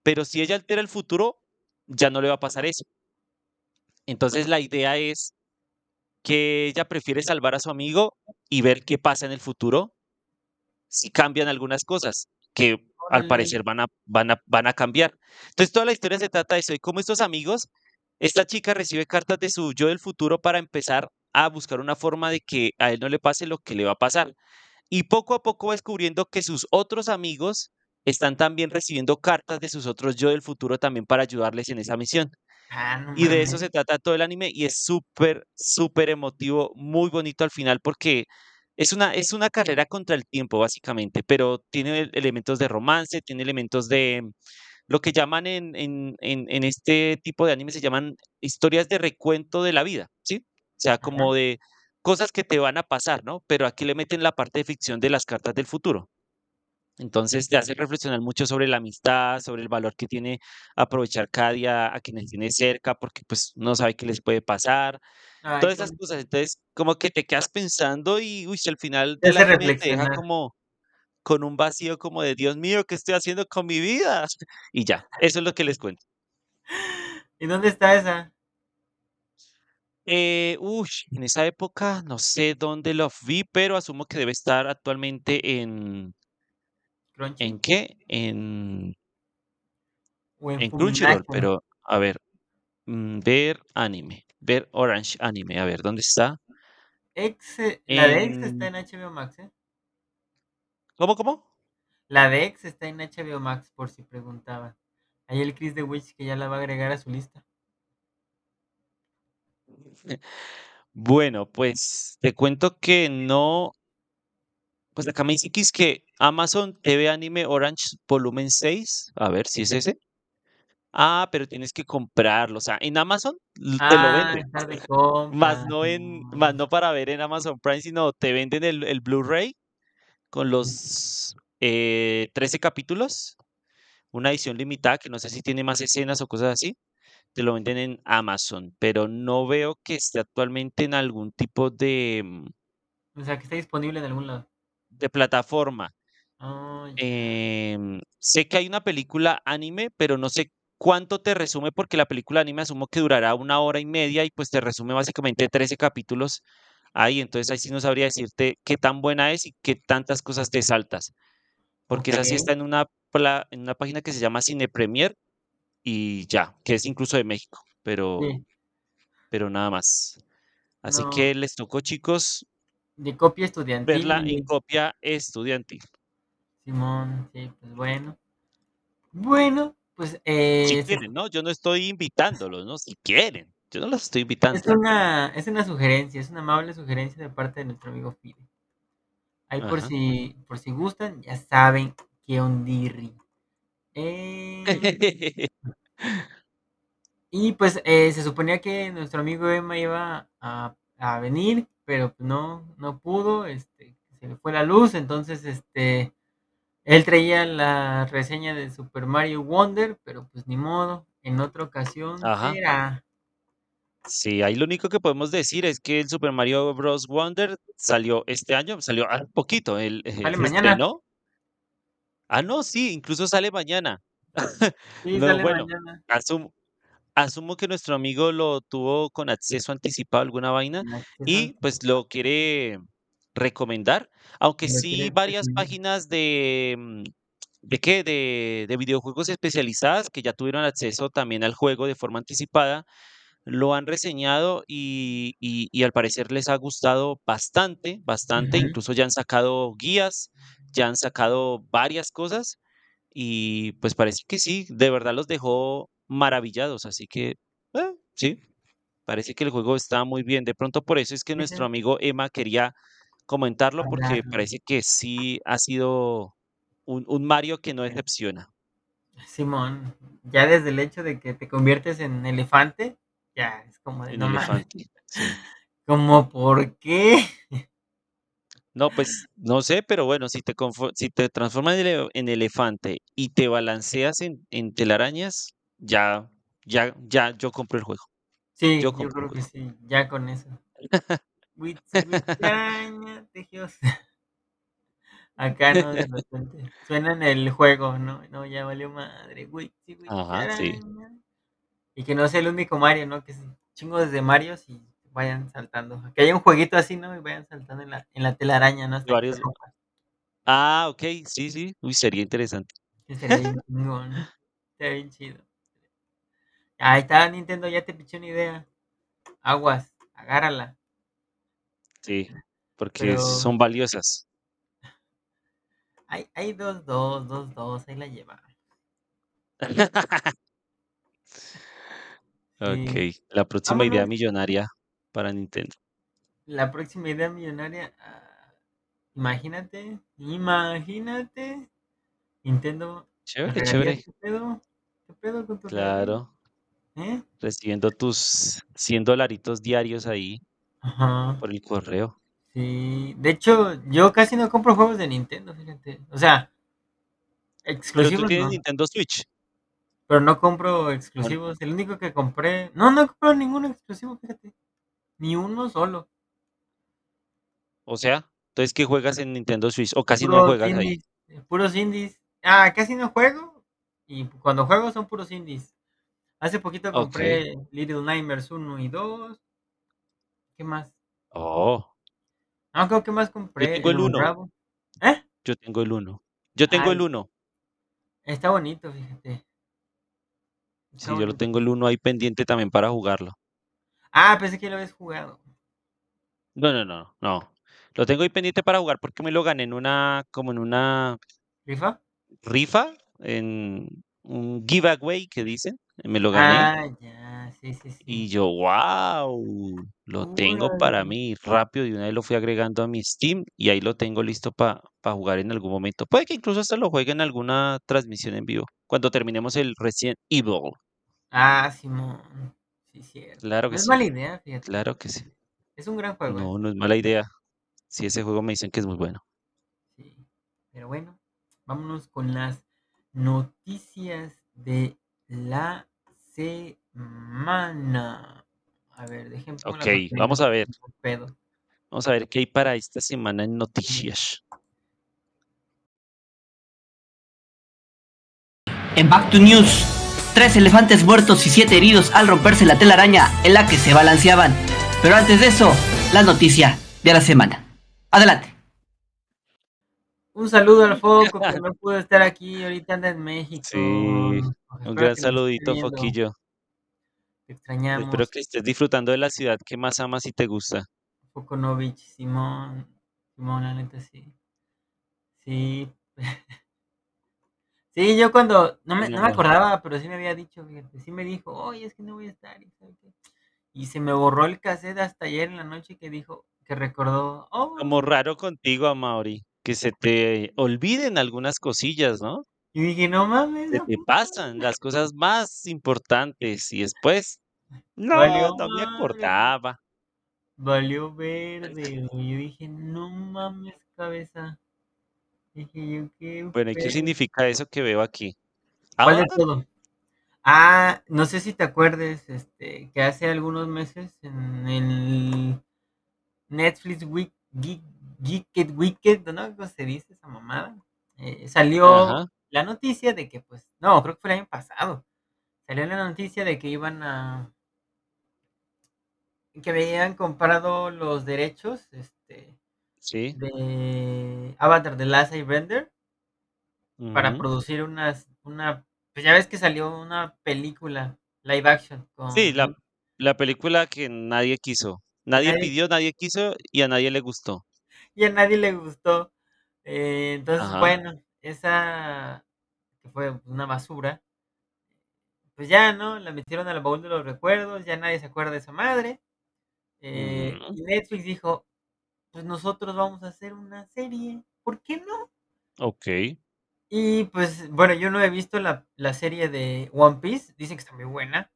S2: pero si ella altera el futuro, ya no le va a pasar eso. Entonces, la idea es que ella prefiere salvar a su amigo y ver qué pasa en el futuro si cambian algunas cosas, que al parecer van a van a van a cambiar. Entonces, toda la historia se trata de eso, de cómo estos amigos esta chica recibe cartas de su yo del futuro para empezar a buscar una forma de que a él no le pase lo que le va a pasar. Y poco a poco va descubriendo que sus otros amigos están también recibiendo cartas de sus otros yo del futuro también para ayudarles en esa misión.
S1: Ah, no
S2: Y de eso se trata todo el anime y es súper, superemotivo, muy bonito al final porque es una es una carrera contra el tiempo, básicamente, pero tiene elementos de romance, tiene elementos de lo que llaman en en en en este tipo de anime, se llaman historias de recuento de la vida, ¿sí? O sea,
S1: Ajá.
S2: como de cosas que te van a pasar, ¿no? Pero aquí le meten la parte de ficción de las cartas del futuro. Entonces, te hace reflexionar mucho sobre la amistad, sobre el valor que tiene aprovechar cada día a quienes tiene cerca, porque, pues, no sabe qué les puede pasar,
S1: Ay,
S2: todas esas cosas. Entonces, como que te quedas pensando y, uy, al final
S1: Te
S2: anime deja como con un vacío como de: "Dios mío, ¿qué estoy haciendo con mi vida?". [laughs] Y ya, eso es lo que les cuento.
S1: ¿Y dónde está esa?
S2: Eh, ush, en esa época no sé dónde lo vi, pero asumo que debe estar actualmente en ¿en qué? En
S1: ¿O en
S2: en Crunchyroll, pero a ver, mm, ver anime, ver Orange Anime, a ver, ¿dónde está?
S1: La de X está
S2: En
S1: HBO Max, ¿eh?
S2: ¿Cómo, cómo?
S1: La de X está en HBO Max, por si preguntaban. Ahí el Chris de Witch que ya la va a agregar a su lista. [laughs]
S2: Bueno, pues te cuento que no, pues acá me dice que es que Amazon TV Anime Orange volumen 6, a ver si es ese. Ah, pero tienes que comprarlo, o sea, en Amazon te lo
S1: Ah,
S2: venden, [laughs] más no en, más
S1: No.
S2: para ver en Amazon Prime, sino te venden el, el Blu-ray con los eh, 13 capítulos, una edición limitada que no sé si tiene más escenas o cosas así, te lo venden en Amazon, pero no veo que esté actualmente en algún tipo de, mm,
S1: O sea, que está disponible en algún lado.
S2: De plataforma.
S1: Oh, ya.
S2: Em, sé que hay una película anime, pero no sé cuánto te resume, porque la película anime asumo que durará una hora y media y pues te resume básicamente 13 capítulos ahí. Entonces ahí sí no sabría decirte qué tan buena es y qué tantas cosas te saltas, porque
S1: Ok.
S2: esa sí está en una, en una página que se llama Cine Premier y ya, que es incluso de México, pero,
S1: Sí.
S2: pero nada más. Así
S1: No.
S2: que les tocó, chicos,
S1: De copia estudiantil,
S2: verla en copia estudiantil.
S1: Simón. Sí, pues bueno. Bueno, pues
S2: Si
S1: eh, se
S2: quieren, ¿no? Yo no estoy invitándolos, ¿no? Si quieren. Yo no los estoy invitando.
S1: Es una, es una sugerencia, es una amable sugerencia de parte de nuestro amigo Fide. Ahí por si, por si gustan, ya saben qué ondirri. Eh, [laughs] y pues eh, se suponía que nuestro amigo Emma iba a, a venir, pero pues no, no pudo, este, se le fue la luz, entonces este, él traía la reseña de Super Mario Wonder, pero pues ni modo, en otra ocasión
S2: Ajá.
S1: será.
S2: Sí, ahí lo único que podemos decir es que el Super Mario Bros. Wonder salió este año, salió hace poquito, el, eh,
S1: Sale mañana.
S2: estrenó. Ah, no, sí, incluso sale mañana.
S1: Sí, [laughs]
S2: No,
S1: sale
S2: bueno,
S1: mañana.
S2: asumo, asumo que nuestro amigo lo tuvo con acceso anticipado a alguna vaina y pues lo quiere recomendar, aunque sí varias páginas de, mm, ¿de qué? De, de videojuegos especializadas que ya tuvieron acceso también al juego de forma anticipada, lo han reseñado y, y, y al parecer les ha gustado bastante, bastante, incluso ya han sacado guías, ya han sacado varias cosas y pues parece que sí, de verdad los dejó maravillados, así que eh, sí, parece que el juego está muy bien. De pronto por eso es que nuestro amigo Emma quería comentarlo porque parece que sí ha sido un, un Mario que no decepciona.
S1: Simón, ya desde el hecho de que te conviertes en elefante, ya es como de
S2: En
S1: no.
S2: Elefante, sí. [laughs]
S1: Como, ¿por qué? [laughs]
S2: No, pues no sé, pero bueno, si te, si te transformas en, ele- en elefante y te balanceas en, en telarañas, ya, ya, ya, yo compro el juego.
S1: Sí,
S2: Yo
S1: creo que sí, ya con eso. [laughs] Tejidos. [laughs] Acá, ¿no? De repente. Suena en el juego, ¿no? No, ya valió madre. Witsi,
S2: Ajá, sí.
S1: Y que no sea el único Mario, ¿no? Que es chingos de Marios y vayan saltando. Que haya un jueguito así, ¿no? Y vayan saltando en la, en la telaraña, ¿no?
S2: Varios. Ah, ok, sí, sí. Uy, sería interesante. [laughs]
S1: Sería bien chingón. Estaría bien chido. Ahí está, Nintendo, ya te piché una idea. Aguas, agárrala.
S2: Sí, porque
S1: Pero
S2: son valiosas. [laughs]
S1: hay, hay dos, dos, dos, dos, ahí la lleva. [laughs]
S2: Ok, la próxima idea millonaria para Nintendo.
S1: La próxima idea millonaria. ah, imagínate, imagínate. Nintendo,
S2: Chévere, chévere.
S1: ¿qué pedo? ¿Qué pedo con regalías?
S2: Claro,
S1: ¿Eh?
S2: recibiendo tus 100 dolaritos diarios ahí
S1: Ajá.
S2: por el correo.
S1: Sí. De hecho, yo casi no compro juegos de Nintendo, fíjate. O sea,
S2: Pero tú
S1: exclusivos
S2: tienes
S1: no.
S2: Nintendo Switch.
S1: Pero no compro
S2: ¿o
S1: exclusivos. El único que compré. No, no he comprado ninguno exclusivo, fíjate. Ni uno solo.
S2: O sea, entonces, ¿qué juegas en Nintendo Switch? O casi no juegas ahí.
S1: indies. eh, Puros indies. Ah, casi no juego. Y cuando juego son puros indies. Hace poquito
S2: Ok.
S1: compré Little Nightmares uno y 2. ¿Qué más?
S2: Oh,
S1: No, creo que más
S2: yo
S1: compré
S2: tengo
S1: el
S2: el uno.
S1: Unravel. ¿Eh?
S2: Yo tengo el uno. Yo tengo el
S1: Ay,
S2: uno.
S1: está bonito, fíjate. Está
S2: Sí, yo lo
S1: bonito.
S2: tengo el uno ahí pendiente también para jugarlo.
S1: Ah, pensé que lo habías jugado.
S2: No, no, no, no. Lo tengo ahí pendiente para jugar porque me lo gané en una, como en una
S1: ¿Rifa?
S2: rifa, en un giveaway que dicen, me lo gané
S1: Ah, ya, sí, sí, sí.
S2: y yo, guau, lo tengo para mí. Rápido de una vez lo fui agregando a mi Steam y ahí lo tengo listo para jugar en algún momento. Puede que incluso hasta lo juegue en alguna transmisión en vivo, cuando terminemos el Resident Evil.
S1: Ah, simón. Sí, cierto.
S2: Claro
S1: No
S2: que
S1: es
S2: sí,
S1: mala idea, fíjate.
S2: claro que sí.
S1: Es un gran juego, ¿eh?
S2: No, no es mala idea. Sí, ese juego me dicen que es muy bueno.
S1: Sí. Pero bueno, vámonos con las noticias de la semana. A ver,
S2: Okey,
S1: cortina
S2: vamos a ver.
S1: pedo.
S2: Vamos a ver qué hay para esta semana en noticias.
S3: En Back to News, tres elefantes muertos y siete heridos al romperse la telaraña en la que se balanceaban. Pero antes de eso, la noticia de la semana. Adelante.
S1: Un saludo al Foco que [laughs] no pudo estar aquí, ahorita anda en México.
S2: Sí, un
S1: espero
S2: gran saludito. Foquillo.
S1: Te
S2: Espero
S1: extrañamos,
S2: que estés disfrutando de la ciudad que más amas y te gusta.
S1: Foconovich, Simón. Simón, la neta sí. Sí. [laughs] Sí, yo cuando, no me, no me acordaba, pero sí me había dicho, fíjate, sí me dijo, oye, es que no voy a estar. Y se me borró el cassette hasta ayer en la noche que dijo, que recordó, oh,
S2: como raro contigo, Amaury, que se te olviden algunas cosillas, ¿no?
S1: y dije, no mames,
S2: Se
S1: ¿a
S2: te pasan las cosas más importantes y después, no,
S1: Valió
S2: no me acordaba.
S1: valió verde, güey. Yo dije, no mames, cabeza. Dije yo, qué
S2: Bueno, ¿y qué significa eso que veo aquí?
S1: ¿Cuál de
S2: Ah,
S1: todo? Ah, no sé si te acuerdes, este, que hace algunos meses en el Netflix Week, Geek, Geeked Wicked, ¿no? ¿Cómo se dice esa mamada? Eh, salió
S2: ajá,
S1: la noticia de que, pues, no, creo que fue el año pasado. Salió la noticia de que iban a, que habían comprado los derechos, este,
S2: sí,
S1: de Avatar The Last Airbender para
S2: ujú.
S1: producir unas, una, pues ya ves que salió una película live action
S2: Sí,
S1: con,
S2: la la película que nadie quiso. nadie, pidió, nadie quiso y a nadie le gustó.
S1: Y a nadie le gustó. Eh, entonces,
S2: Ajá,
S1: bueno, esa que fue una basura, pues ya, ¿no? La metieron al baúl de los recuerdos, ya nadie se acuerda de esa madre. Eh, y Netflix dijo, pues nosotros vamos a hacer una serie, ¿por qué no?
S2: okey,
S1: Y pues, bueno, yo no he visto la, la serie de One Piece, dicen que está muy buena.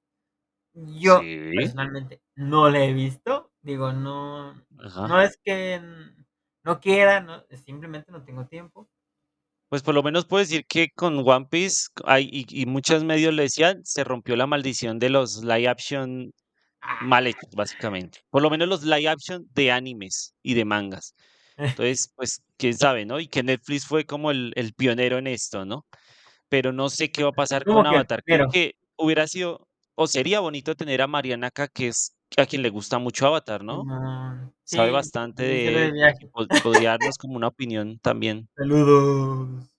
S1: Yo
S2: sí,
S1: personalmente no la he visto, digo, no, no es que no quiera, no, simplemente no tengo tiempo.
S2: Pues, por lo menos puedo decir que con One Piece hay y y muchos medios le decían, se rompió la maldición de los live action mal
S1: Ah,
S2: hechos, básicamente. Por lo menos los live action de animes y de mangas. [laughs] Entonces, pues, quién sabe, ¿no? Y que Netflix fue como el el pionero en esto, ¿no? Pero no sé qué va a pasar con Avatar. Creo que hubiera sido o sería bonito tener a Mariana acá, que es a quien le gusta mucho Avatar, ¿no? Sabe
S1: Sí,
S2: bastante de
S1: de
S2: podría darnos como una opinión también.
S1: Saludos.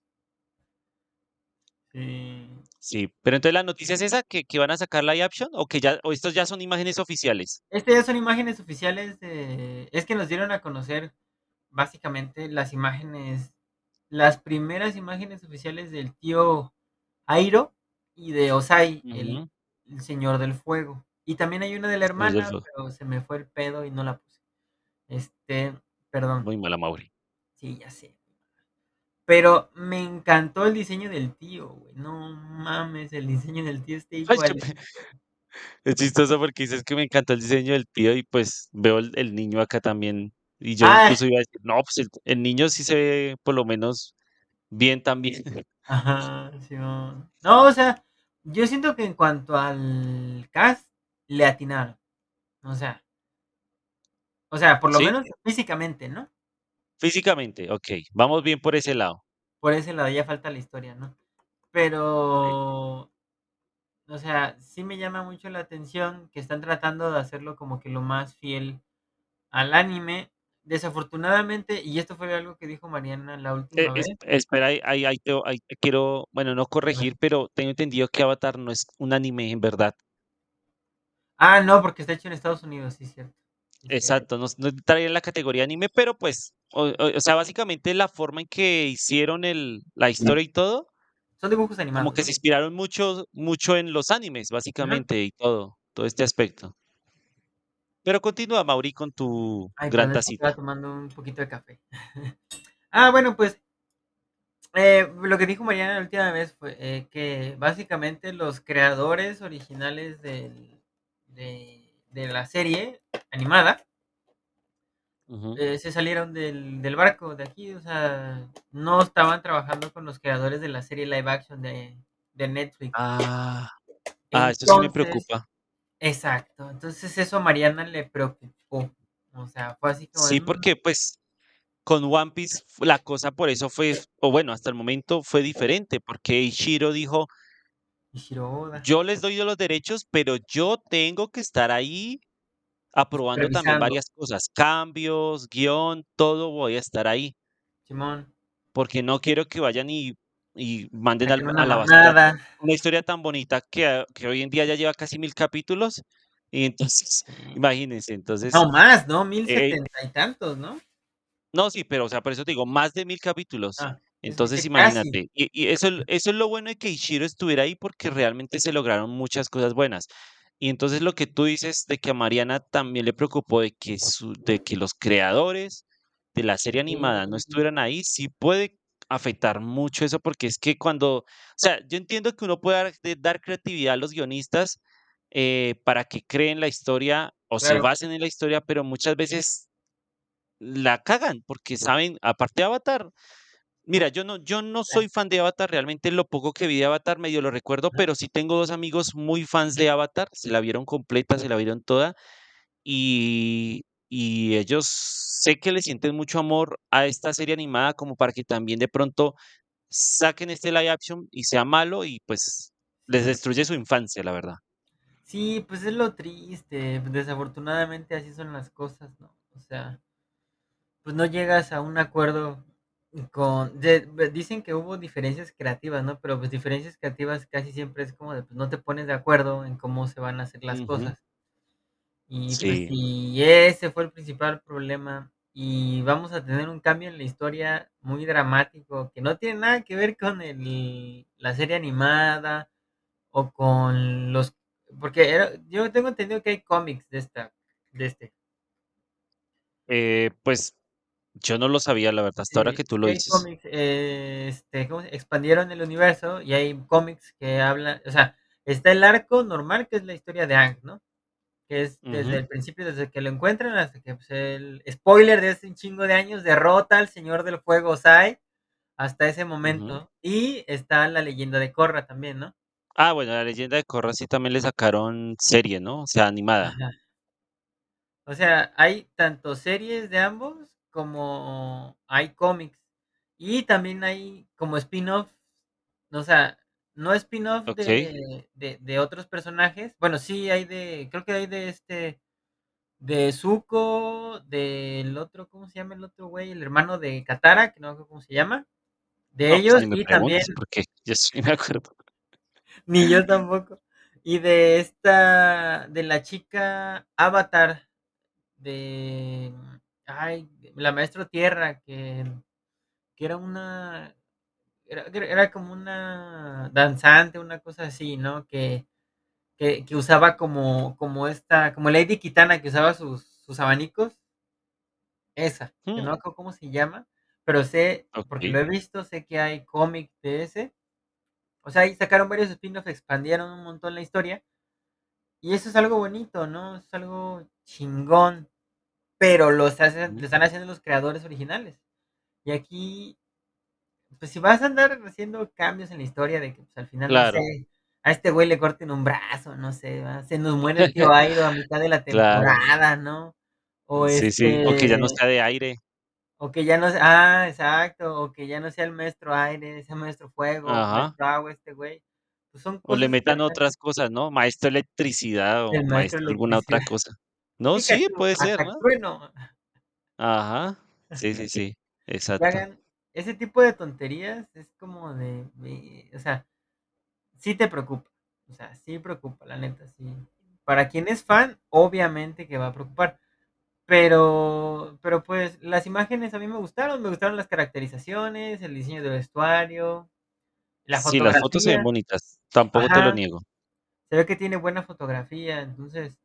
S1: Sí.
S2: Sí, pero entonces la noticia es esa, que que van a sacar live action o que ya o estos ya son imágenes oficiales.
S1: Este ya son imágenes oficiales de es que nos dieron a conocer básicamente las imágenes, las primeras imágenes oficiales del tío Airo y de Osai, el el señor del fuego. Y también hay una de la
S2: del
S1: hermana, pero se me fue el pedo y no la puse. Este, perdón.
S2: Muy mala, Mauri.
S1: Sí, ya sé. Pero me encantó el diseño del tío, güey. No mames, el diseño del tío está
S2: Ay,
S1: igual. [laughs]
S2: es chistoso porque dices que me encantó el diseño del tío y, pues, veo el el niño acá también, y yo
S1: Ah,
S2: incluso iba a decir: "No, pues el el niño sí se ve por lo menos bien también". [laughs]
S1: ajá, Simón. No, o sea, yo siento que en cuanto al cast, le atinaron. O sea, o sea, por lo
S2: ¿Sí?
S1: menos físicamente, ¿no?
S2: Físicamente, okey, vamos bien por ese lado.
S1: Por ese lado ya falta la historia, ¿no? Pero, o sea, sí me llama mucho la atención que están tratando de hacerlo como que lo más fiel al anime. Desafortunadamente, y esto fue algo que dijo Mariana la
S2: Eh,
S1: última
S2: es
S1: vez.
S2: espera, ahí ahí ahí te ahí te quiero, bueno, no corregir, pero tengo entendido que Avatar no es un anime en verdad.
S1: Ah, no, porque está hecho en Estados Unidos, sí, cierto.
S2: Exacto, no, no entraría en la categoría anime, pero pues, o, o- o sea, básicamente la forma en que hicieron el, la historia y todo,
S1: Son dibujos
S2: como
S1: animados,
S2: que
S1: ¿no?
S2: se inspiraron mucho, mucho en los animes, básicamente, y todo, todo este aspecto. Pero continúa, Mauri, con tu
S1: Ay,
S2: gran
S1: que estaba
S2: tacita.
S1: tomando un poquito de café. [laughs] Ah, bueno, pues eh, lo que dijo Mariana la última vez fue eh, que básicamente los creadores originales del- de, de la serie animada eh, se salieron del, del barco de aquí, o sea, no estaban trabajando con los creadores de la serie live action de, de Netflix.
S2: Ah, ah, esto sí me
S1: Entonces,
S2: preocupa.
S1: exacto, entonces eso a Mariana le preocupó. O sea, fue así como
S2: Sí,
S1: "Mm,
S2: porque pues con One Piece la cosa por eso fue, o bueno, hasta el momento fue diferente, porque Ichiro dijo,
S1: Ishiro Oda,
S2: yo les doy los derechos, pero yo tengo que estar ahí aprobando también varias cosas, cambios, guion, todo voy a estar ahí,
S1: Simón,
S2: porque no quiero que vayan y, y manden al- a la basura
S1: mamada.
S2: una historia tan bonita que, que hoy en día ya lleva casi mil capítulos. Y entonces, [laughs] imagínense, entonces,
S1: No más, ¿no? Mil
S2: eh,
S1: setenta y tantos, ¿no?
S2: no, sí, pero, o sea, por eso te digo, más de mil capítulos.
S1: Ah,
S2: Entonces, imagínate, y, y eso, eso es lo bueno de que Ishiro estuviera ahí porque realmente se lograron muchas cosas buenas. Y entonces lo que tú dices de que a Mariana también le preocupó de que, su, de que los creadores de la serie animada no
S1: Sí,
S2: estuvieran ahí, sí puede afectar mucho eso porque es que cuando, o sea, yo entiendo que uno puede dar, dar creatividad a los guionistas eh, para que creen la historia o se
S1: claro.
S2: basen en la historia, pero muchas veces la cagan porque saben, aparte de Avatar, Mira, yo no, yo no soy fan de Avatar, realmente lo poco que vi de Avatar medio lo recuerdo, pero sí tengo dos amigos muy fans de Avatar, se la vieron completa, se la vieron toda, y, y ellos sé que le sienten mucho amor a esta serie animada como para que también de pronto saquen este live action y sea malo y pues les destruye su infancia, la verdad.
S1: Sí, pues es lo triste. Desafortunadamente así son las cosas, ¿no? O sea, pues no llegas a un acuerdo con... de- de- dicen que hubo diferencias creativas, ¿no? Pero pues diferencias creativas casi siempre es como de, pues no te pones de acuerdo en cómo se van a hacer las
S2: Ujú,
S1: cosas. Y pues
S2: Sí,
S1: si ese fue el principal problema y vamos a tener un cambio en la historia muy dramático que no tiene nada que ver con el, la serie animada o con los... Porque era- yo tengo entendido que hay cómics de esta, de este.
S2: eh, pues yo no lo sabía, la verdad, hasta ahora que tú lo dices.
S1: eh, este, ¿cómo se- expandieron el universo y hay cómics que hablan, o sea, está el arco normal que es la historia de Aang, ¿no? Que es desde el principio, desde que lo encuentran hasta que pues, el spoiler de hace un chingo de años derrota al Señor del Fuego Sai hasta ese momento. Y está la leyenda de Korra también, ¿no?
S2: Ah, bueno, la leyenda de Korra sí también le sacaron serie, ¿no? O sea, animada.
S1: Ajá. O sea, hay tanto series de ambos como hay cómics. Y también hay como spin-off, o sea, no spin-off de, de, de otros personajes. Bueno, sí hay de, creo que hay de este, de Zuko, del otro, ¿cómo se llama el otro güey? El hermano de Katara, que no sé cómo se llama. De
S2: No, pues
S1: ellos y también,
S2: porque yo sí me acuerdo.
S1: ni yo tampoco. Y de esta, de la chica Avatar, de, ay, la maestro Tierra, que, que era una, era, era como una danzante, una cosa así, ¿no? Que, que, que usaba como, como esta, como Lady Kitana, que usaba sus, sus abanicos. Esa, que no
S2: Mm,
S1: acuerdo cómo se llama, pero sé, porque lo he visto, sé que hay cómic de ese. O sea, ahí sacaron varios spin-offs, expandieron un montón la historia. Y eso es algo bonito, ¿no? Es algo chingón. Pero lo, hacen, están haciendo los creadores originales. Y aquí, pues si vas a andar haciendo cambios en la historia de que pues, al final, no sé, a este güey le corten un brazo, no sé, ¿va? se nos muere el tío [laughs] Airo a mitad de la
S2: Claro.
S1: temporada, ¿no? O
S2: Sí, sí. O que ya no
S1: este,
S2: sea de aire.
S1: O que ya no se ah, exacto, o que ya no sea el maestro aire, sea maestro fuego,
S2: Ajá.
S1: maestro agua, este güey. Pues son
S2: O le metan otras cosas, ¿no? Maestro electricidad
S1: el
S2: o
S1: maestro
S2: maestro alguna otra cosa. No, sí, puede ser, ¿no?
S1: trueno.
S2: Ajá. [laughs] Sí, sí, sí. Exacto.
S1: hagan ese tipo de tonterías, es como de de, o sea, sí te preocupa, o sea, sí preocupa, la neta, sí. Para quien es fan, obviamente que va a preocupar, Pero, pero pues las imágenes a mí me gustaron, me gustaron las caracterizaciones, el diseño del vestuario, la
S2: Sí, las fotos se ven bonitas, tampoco te lo niego.
S1: se ve que tiene buena fotografía, entonces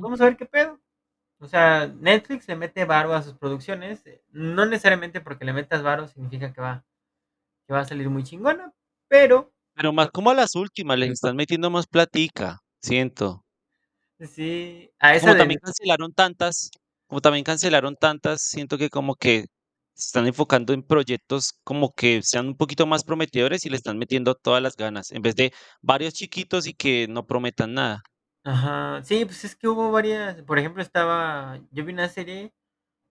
S1: Vamos a ver qué pedo. O sea, Netflix le mete varo a sus producciones, eh, no necesariamente porque le metas varo significa que va, que va a salir muy chingona, pero
S2: Pero más como a las últimas, les están metiendo más platica, siento.
S1: sí, a esa
S2: Como también cancelaron tantas como también cancelaron tantas, siento que como que se están enfocando en proyectos como que sean un poquito más prometedores y le están metiendo todas las ganas, en vez de varios chiquitos y que no prometan nada.
S1: Ajá, sí, pues es que hubo varias, por ejemplo, estaba, yo vi una serie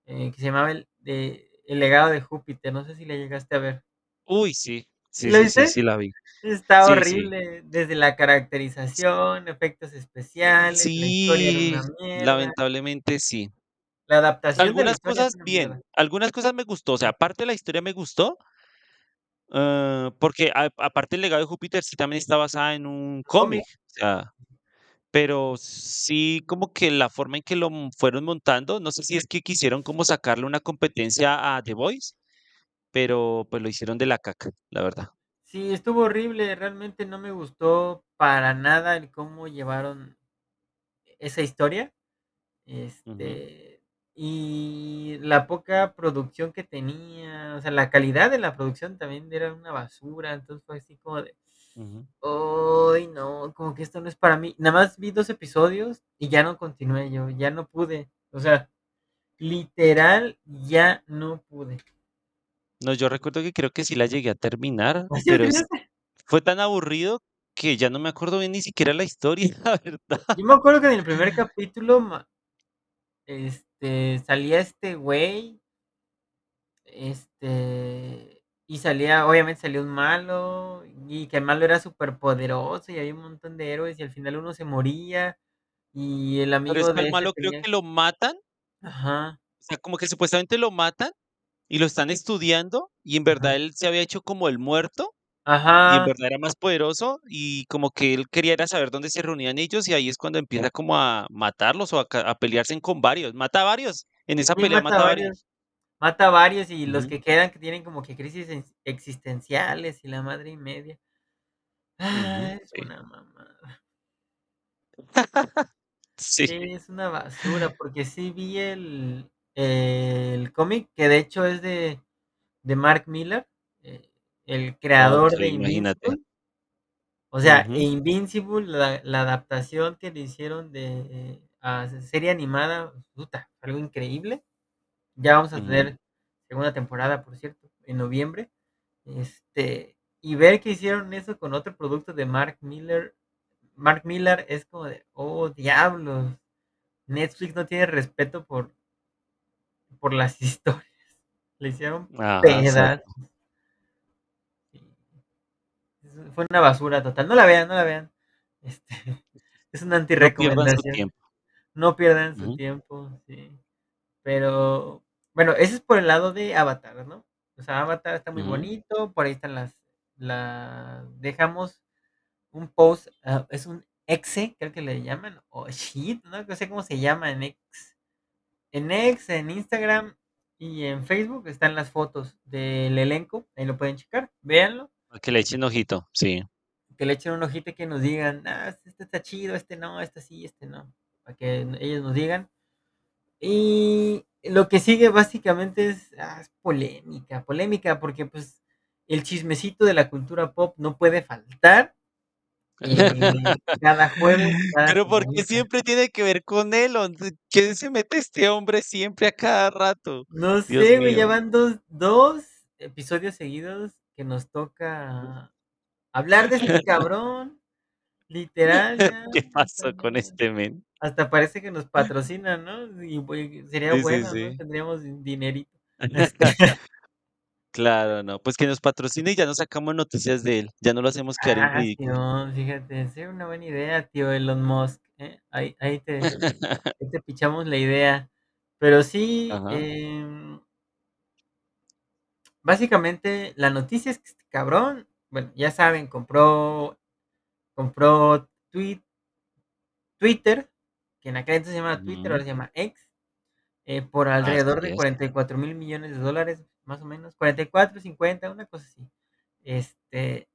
S1: eh, que se llamaba el, de, El legado de Júpiter, no sé si la llegaste a ver.
S2: Uy, sí,
S1: ¿Sí
S2: sí,
S1: la
S2: sí, sí,
S1: viste?
S2: sí la vi.
S1: Está
S2: Sí, sí.
S1: horrible, desde la caracterización, efectos especiales, la historia era
S2: Sí,
S1: una mierda,
S2: lamentablemente sí.
S1: la adaptación de la
S2: Algunas
S1: historia es
S2: cosas
S1: una
S2: bien, algunas cosas me gustó, o sea, aparte de la historia me gustó, ah, porque a aparte el legado de Júpiter sí también está basada en un cómic,
S1: Cómic,
S2: o sea, pero sí como que la forma en que lo m fueron montando, no sé si es que quisieron como sacarle una competencia a The Voice, pero, pues, lo hicieron de la caca, la verdad.
S1: sí, estuvo horrible, realmente no me gustó para nada el cómo llevaron esa historia,
S2: Ujú,
S1: este, y la poca producción que tenía, o sea, la calidad de la producción también era una basura, entonces fue así como de, ¡ay no! Como que esto no es para mí. Nada más vi 2 episodios y ya no continué yo, ya no pude. O sea, literal, ya no pude.
S2: No, yo recuerdo que creo que sí la llegué a terminar,
S1: ¿Ah, sí la
S2: pero es fue tan aburrido que ya no me acuerdo bien ni siquiera la historia, [laughs] la verdad.
S1: Yo me acuerdo que en el primer capítulo, este, salía este güey, este, y salía, obviamente salía un malo, y que el malo era superpoderoso, y había un montón de héroes, y al final uno se moría, y el
S2: Pero es
S1: amigo
S2: que al
S1: ese
S2: malo creo
S1: tenía
S2: que lo matan,
S1: ajá,
S2: o sea, como que supuestamente lo matan y lo están estudiando, y en
S1: ajá,
S2: verdad él se había hecho como el muerto, y en
S1: ajá.
S2: verdad era más poderoso, y como que él quería era saber dónde se reunían ellos, y ahí es cuando empieza como a matarlos o a ca a pelearse con varios, mata a varios, en esa
S1: Sí,
S2: pelea
S1: mata a
S2: mata a
S1: varios.
S2: varios.
S1: Mata a varios y los que quedan que tienen como que crisis ex existenciales y la madre y media. Ah, es
S2: sí.
S1: una mamada. [laughs]
S2: Sí,
S1: Sí, es una basura, porque sí vi el el cómic, que de hecho es de de Mark Millar, eh, el creador de
S2: imagínate.
S1: Invincible. O sea, Invincible, la la adaptación que le hicieron de a serie animada, puta, algo increíble. Ya vamos a tener segunda temporada, por cierto, en noviembre. Este, y ver que hicieron eso con otro producto de Mark Miller, Mark Millar es como de, oh diablos, Netflix no tiene respeto por, por las [laughs] historias, le hicieron
S2: ajá,
S1: pedazos. sí, Fue una basura total. No la vean, no la vean. Este, [laughs] es una
S2: No pierdan su
S1: antirecomendación.
S2: tiempo.
S1: No pierdan su tiempo, sí. Pero, bueno, ese es por el lado de Avatar, ¿no? O sea, Avatar está muy bonito, por ahí están las, la, dejamos un post, ah, es un exe, creo que le llaman, o shit, ¿no? No sé cómo se llama en X. En X, en Instagram y en Facebook están las fotos del elenco, ahí lo pueden checar, véanlo,
S2: para que le echen ojito, sí.
S1: que le echen un ojito y que nos digan, ah, este está chido, este no, este sí, este no, para que ellos nos digan. Y lo que sigue básicamente es, ah, es polémica, polémica, porque pues el chismecito de la cultura pop no puede faltar eh, [laughs] cada jueves, cada
S2: Pero, ¿por qué
S1: semanita.
S2: siempre tiene que ver con? ¿De quién se mete este hombre siempre a cada rato?
S1: No
S2: Dios
S1: sé, güey, ya
S2: mío.
S1: van dos, dos episodios seguidos que nos toca hablar de este [laughs] cabrón, literal, [laughs] ya,
S2: ¿Qué pasó con este men?
S1: hasta parece que nos [laughs] patrocina, ¿no? Y sería
S2: Sí, sí,
S1: bueno, ¿no?
S2: sí.
S1: Tendríamos dinerito. [laughs] Este,
S2: Claro, no, pues que nos patrocine y ya no sacamos noticias de él, ya no lo hacemos quedar en
S1: Ah,
S2: ridículo.
S1: Fíjate, sería una buena idea, tío Elon Musk, ¿eh? Ahí, ahí te, ahí te pichamos la idea. Pero sí,
S2: Ajá,
S1: em, básicamente la noticia es que este cabrón, bueno, ya saben, compró, compró Twi- Twitter, que en aquel entonces se llamaba Twitter, ahora se llama X, eh, por alrededor
S2: Así
S1: de
S2: es.
S1: 44 mil millones de dólares, más o menos, 44, 50, una cosa así. Este,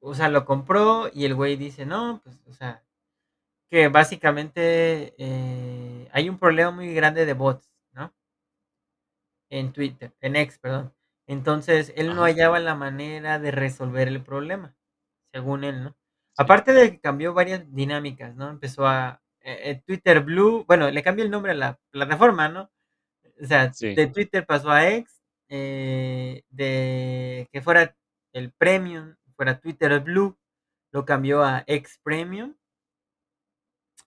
S1: o sea, lo compró y el güey dice, no, pues, o sea, que básicamente eh, hay un problema muy grande de bots, ¿no? En Twitter, en X, perdón. Entonces, él no hallaba la manera de resolver el problema, según él, ¿no?
S2: sí,
S1: Aparte de que cambió varias dinámicas, ¿no? Empezó a eh, eh, Twitter Blue, bueno, le cambió el nombre a la plataforma, ¿no? O sea,
S2: sí.
S1: de Twitter pasó a X, eh, de que fuera el Premium, fuera Twitter Blue, lo cambió a X Premium.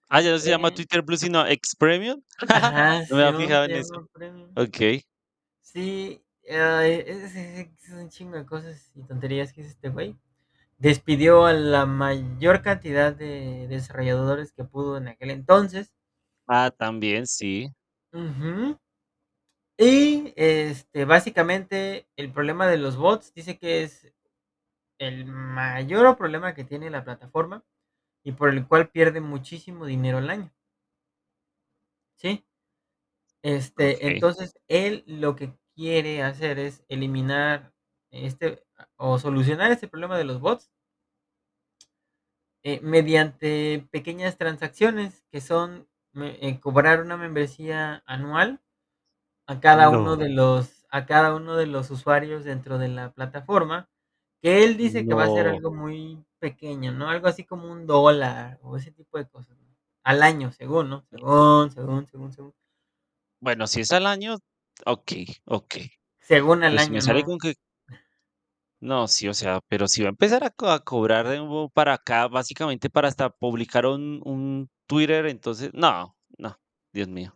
S2: Ah, ya no se llama Twitter Blue, sino X Premium.
S1: ajá, [laughs]
S2: No me había fijado en eso.
S1: Premium.
S2: Okey.
S1: Sí, es, es- es un chingo de cosas y tonterías que hizo este güey. Despidió a la mayor cantidad de desarrolladores que pudo en aquel entonces.
S2: Ah, también, sí.
S1: Y este, básicamente el problema de los bots dice que es el mayor problema que tiene la plataforma y por el cual pierde muchísimo dinero al año. ¿Sí? Este, entonces él lo que quiere hacer es eliminar este o solucionar este problema de los bots eh, mediante pequeñas transacciones que son me- eh, cobrar una membresía anual a cada uno de los a cada uno de los usuarios dentro de la plataforma, que él dice que va a ser algo muy pequeño, ¿no? Algo así como un dólar o ese tipo de cosas, ¿no? Al año, según, ¿no? Según, según, según, según.
S2: Bueno, si es al año, okey, okey.
S1: Según al
S2: me
S1: año,
S2: sale
S1: ¿no?
S2: con que no, sí, o sea, pero si va a empezar a co a cobrar de para acá, básicamente para hasta publicar un un Twitter, entonces no, no, Dios mío.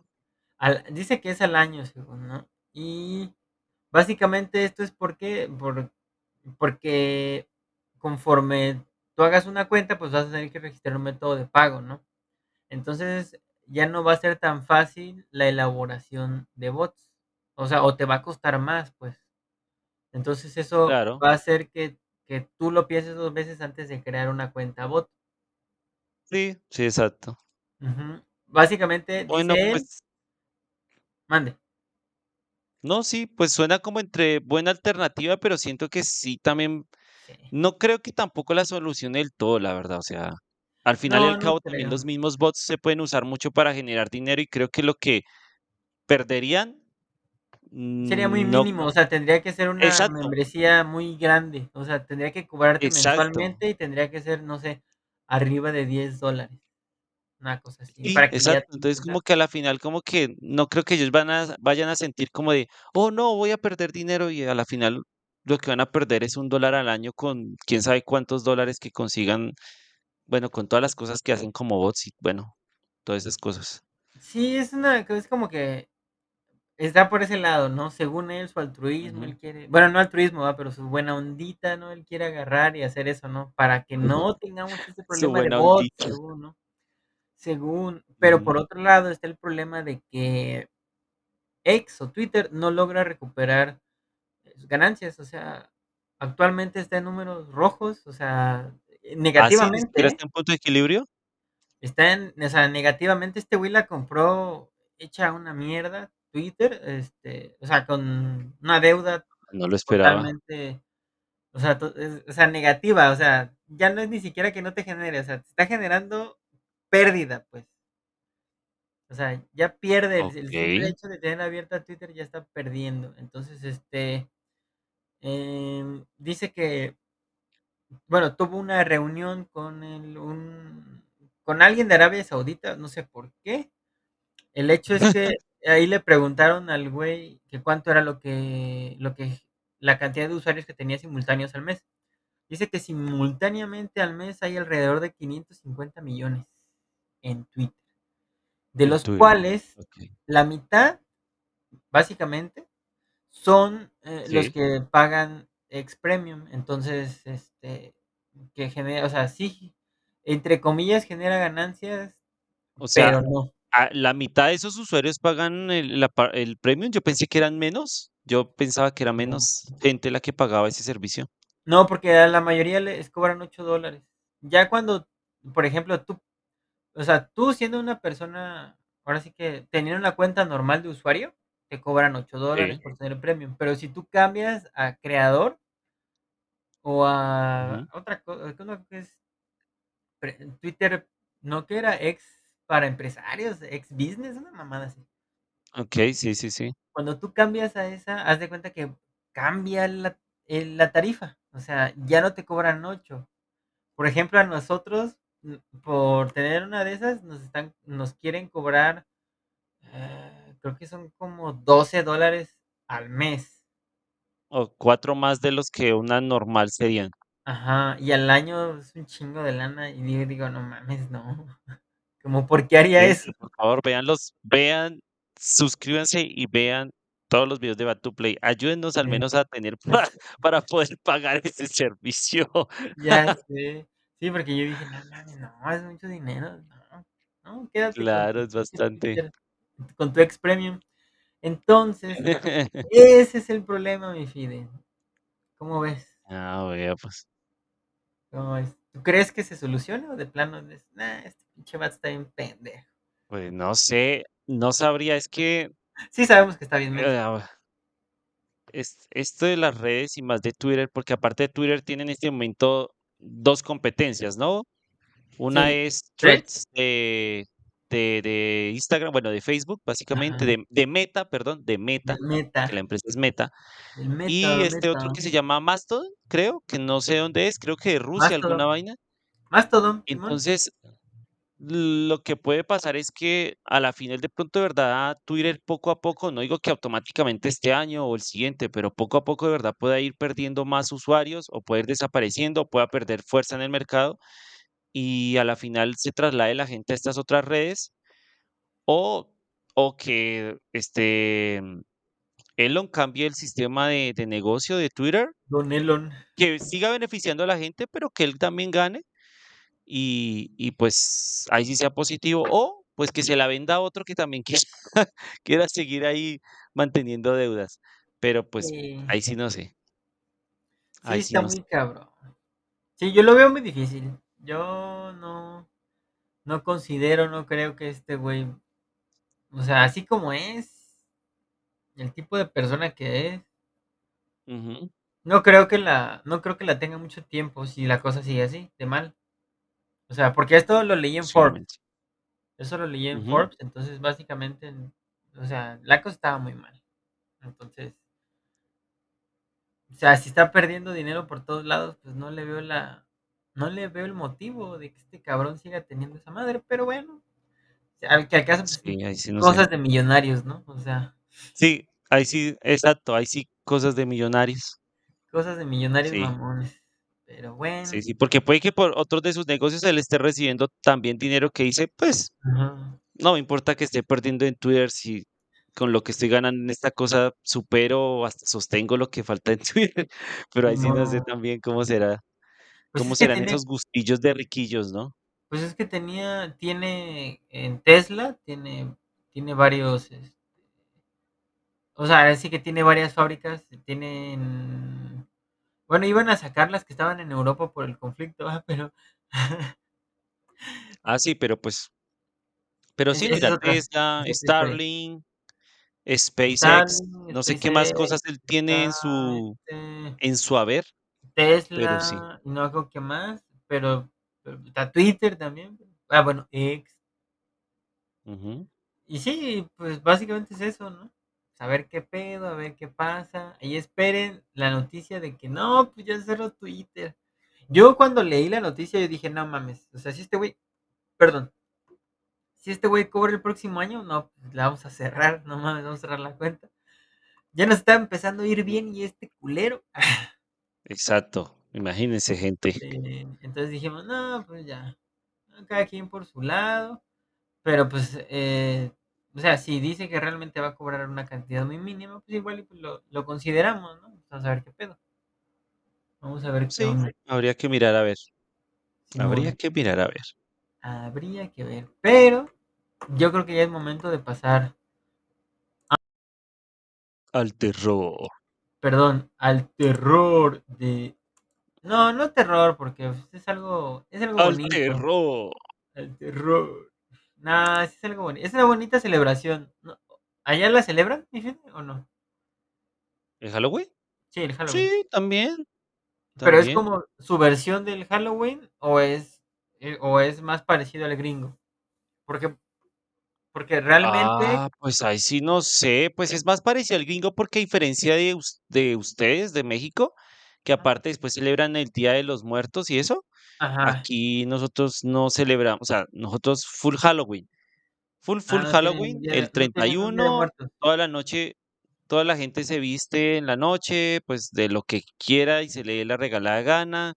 S1: Dice que es al año, según, ¿no? Y básicamente esto es porque, por, porque conforme tú hagas una cuenta, pues vas a tener que registrar un método de pago, ¿no? Entonces ya no va a ser tan fácil la elaboración de bots. O sea, o te va a costar más, pues. Entonces eso
S2: Claro,
S1: va a hacer que, que tú lo pienses dos veces antes de crear una cuenta bot.
S2: sí, sí, exacto.
S1: Básicamente,
S2: Bueno,
S1: dice él,
S2: pues
S1: mande.
S2: no, sí, pues suena como entre buena alternativa, pero siento que sí también
S1: Sí.
S2: no creo que tampoco la solucione del todo, la verdad, o sea, al final y
S1: No,
S2: al
S1: no
S2: cabo también los mismos bots se pueden usar mucho para generar dinero y creo que lo que perderían,
S1: Sería muy
S2: mm, no
S1: mínimo, o sea, tendría que ser una
S2: exacto,
S1: membresía muy grande. O sea, tendría que cobrarte
S2: exacto.
S1: mensualmente y tendría que ser, no sé, arriba de 10 dólares. Una cosa así,
S2: Sí,
S1: para que ya
S2: exacto. Entonces, como que a la final, como que no creo que ellos van a vayan a sentir como de: "Oh, no, voy a perder dinero", y a la final lo que van a perder es un dólar al año con quién sabe cuántos dólares que consigan, bueno, con todas las cosas que hacen como bots y bueno, todas esas cosas.
S1: Sí, es una es como que está por ese lado, ¿no? Según él, su altruismo, él quiere, bueno, no altruismo, ¿va? Pero su buena ondita, ¿no? Él quiere agarrar y hacer eso, ¿no? Para que no tengamos ese problema de
S2: ondita.
S1: según, ¿no? Según, pero por otro lado está el problema de que X o Twitter no logra recuperar eh, sus ganancias, o sea, actualmente está en números rojos, o sea, eh,
S2: Ah, sí,
S1: negativamente, ¿eh?
S2: está en punto de equilibrio.
S1: Está en, o sea, negativamente este güey la compró hecha una mierda, Twitter, este, o sea, con una deuda
S2: No lo esperaba.
S1: totalmente, o sea, to- es- o sea, negativa, o sea, ya no es ni siquiera que no te genere, o sea, te está generando pérdida, pues. O sea, ya pierde el, el simple
S2: Okey.
S1: hecho de tener abierta Twitter, ya está perdiendo. Entonces, este, em, dice que, bueno, tuvo una reunión con el, un, con alguien de Arabia Saudita, no sé por qué, El hecho es [laughs] que ahí le preguntaron al güey que cuánto era lo que lo que la cantidad de usuarios que tenía simultáneos al mes. Dice que simultáneamente al mes hay alrededor de 550 millones en Twitter, de los
S2: Twitter.
S1: cuales la mitad, básicamente, son, eh, los que pagan X Premium. Entonces, este, que genera, o sea, sí, entre comillas, genera ganancias,
S2: O sea,
S1: pero no.
S2: ¿La mitad de esos usuarios pagan el la el premium? Yo pensé que eran menos. Yo pensaba que era
S1: No.
S2: menos gente la que pagaba ese servicio.
S1: No, porque a la mayoría les cobran 8 dólares. Ya cuando, por ejemplo, tú, o sea, tú siendo una persona, ahora sí que teniendo una cuenta normal de usuario, te cobran 8 dólares
S2: Sí.
S1: por tener premium. Pero si tú cambias a creador o a otra cosa, que es Twitter, no que era ex para empresarios, ex business, una mamada así.
S2: Okey, sí, sí, sí.
S1: Cuando tú cambias a esa, haz de cuenta que cambia la, el- la tarifa. O sea, ya no te cobran 8. Por ejemplo, a nosotros, n- por tener una de esas, nos están, nos quieren cobrar, eh, creo que son como 12 dólares al mes.
S2: O 4 más de los que una normal serían.
S1: Ajá, y al año es un chingo de lana. Y digo, digo, no mames, no. Como, ¿por qué haría eso?
S2: Por favor, véanlos, vean, suscríbanse y vean todos los videos de Bad to Play. Ayúdennos al menos a tener [laughs] para para poder pagar ese servicio.
S1: ya [laughs] sé. Sí, porque yo dije, no no, es mucho dinero. No, no, quédate
S2: Claro, es bastante.
S1: Con tu ex premium. Entonces, [laughs] ese es el problema, mi Fide. ¿Cómo ves?
S2: Ah, vea, pues.
S1: ¿Cómo ves? ¿Tú crees que se solucione o de plano es, nah, este pinche vato está bien pendejo?
S2: Pues no sé, no sabría, es que,
S1: Sí sabemos que está bien menso.
S2: eh, es esto de las redes y más de Twitter, porque aparte de Twitter tiene en este momento 2 competencias, ¿no? Una
S1: Sí,
S2: es
S1: ¿Threads?
S2: Threads de de de Instagram, bueno, de Facebook, básicamente, de de Meta, perdón, de Meta,
S1: Meta,
S2: que la empresa es Meta, y
S1: Meta,
S2: este otro que se llama Mastodon, creo, que no sé dónde es, creo que de Rusia, alguna vaina.
S1: Mastodon.
S2: Entonces, lo que puede pasar es que a la final de pronto, de verdad, Twitter poco a poco, no digo que automáticamente este año o el siguiente, pero poco a poco de verdad pueda ir perdiendo más usuarios o puede ir desapareciendo o pueda perder fuerza en el mercado y a la final se traslade la gente a estas otras redes o, o que este Elon cambie el sistema de, de negocio de Twitter,
S1: Don Elon.
S2: que siga beneficiando a la gente, pero que él también gane y, y pues ahí sí sea positivo, o pues que se la venda a otro que también [laughs] quiera, quiera seguir ahí manteniendo deudas. Pero pues ahí sí no sé,
S1: sí
S2: ahí sí
S1: está
S2: no sé.
S1: muy cabrón. Sí, yo lo veo muy difícil. Yo no, no considero, no creo que este güey, o sea, así como es, el tipo de persona que es, no creo que la, no creo que la tenga mucho tiempo si la cosa sigue así, de mal. O sea, porque esto lo leí en Forbes, eso lo leí en Forbes, entonces básicamente, o sea, la cosa estaba muy mal. Entonces, o sea, si está perdiendo dinero por todos lados, pues no le veo la, no le veo el motivo de que este cabrón siga teniendo esa madre, pero bueno, al que acaso, pues sí,
S2: Sí, ahí sí no sé.
S1: cosas de millonarios, ¿no? O sea,
S2: Sí, ahí sí, exacto, ahí sí cosas de millonarios.
S1: cosas de millonarios
S2: Sí,
S1: mamones. Pero
S2: sí,
S1: bueno,
S2: sí, porque puede que por otros de sus negocios él esté recibiendo también dinero que dice, pues
S1: ajá,
S2: No me importa que esté perdiendo en Twitter si con lo que estoy ganando en esta cosa supero o hasta sostengo lo que falta en Twitter, [laughs] pero ahí sí no sé también cómo será, cómo
S1: es que
S2: serán
S1: tiene,
S2: esos gustillos de riquillos, ¿no?
S1: pues es que tenía, tiene en Tesla, tiene, tiene varios, este, o sea, sí que tiene varias fábricas, tienen, bueno, iban a sacar las que estaban en Europa por el conflicto, ¿va? pero [laughs]
S2: Ah, sí, pero pues, pero sí,
S1: es
S2: mira, Tesla. Starlink, SpaceX,
S1: Starlink,
S2: no sé qué más cosas él tiene en su,
S1: este,
S2: en su haber, sí.
S1: Tesla, y no hago qué más, pero, pero está Twitter también. Ah, bueno, X. Y sí, pues básicamente es eso, ¿no? Saber qué pedo, a ver qué pasa. Y esperen la noticia de que no, pues ya cerró Twitter. Yo cuando leí la noticia, yo dije, no mames. O sea, si este güey, perdón, si este güey cobra el próximo año, no, pues la vamos a cerrar, no mames, vamos a cerrar la cuenta. Ya nos está empezando a ir bien y este culero. [laughs]
S2: Exacto, imagínense, gente.
S1: Eh, entonces dijimos, no, pues ya, cada quien por su lado. Pero pues, eh, o sea, si dice que realmente va a cobrar una cantidad muy mínima, pues igual pues lo, lo consideramos, ¿no? Vamos a ver qué pedo. Vamos a ver qué
S2: Sí,
S1: onda.
S2: habría que mirar a ver, habría que mirar a ver.
S1: habría que ver. Pero yo creo que ya es momento de pasar,
S2: Al terror.
S1: Perdón, al terror de... No, no terror, porque es algo, es algo
S2: Al
S1: bonito.
S2: terror.
S1: El terror. Sí es algo bonito. Es una bonita celebración. ¿no? ¿Allá la celebran, mi gente, o no?
S2: ¿El Halloween?
S1: Sí, el Halloween.
S2: Sí, también.
S1: Pero es
S2: también.
S1: como su versión del Halloween o es eh, o es más parecido al gringo. Porque porque realmente
S2: Ah, pues ahí sí no sé, pues es más parecido al gringo porque a diferencia de, us- de ustedes, de México, que
S1: Ajá.
S2: aparte después celebran el Día de los Muertos y eso,
S1: Ajá.
S2: aquí nosotros no celebramos, o sea, nosotros full Halloween, full
S1: Ah,
S2: full
S1: no tienen
S2: Halloween,
S1: día
S2: el
S1: no tienen un día de
S2: 31,
S1: muertos.
S2: toda la noche, toda la gente se viste en la noche, pues de lo que quiera y se le dé la regalada gana,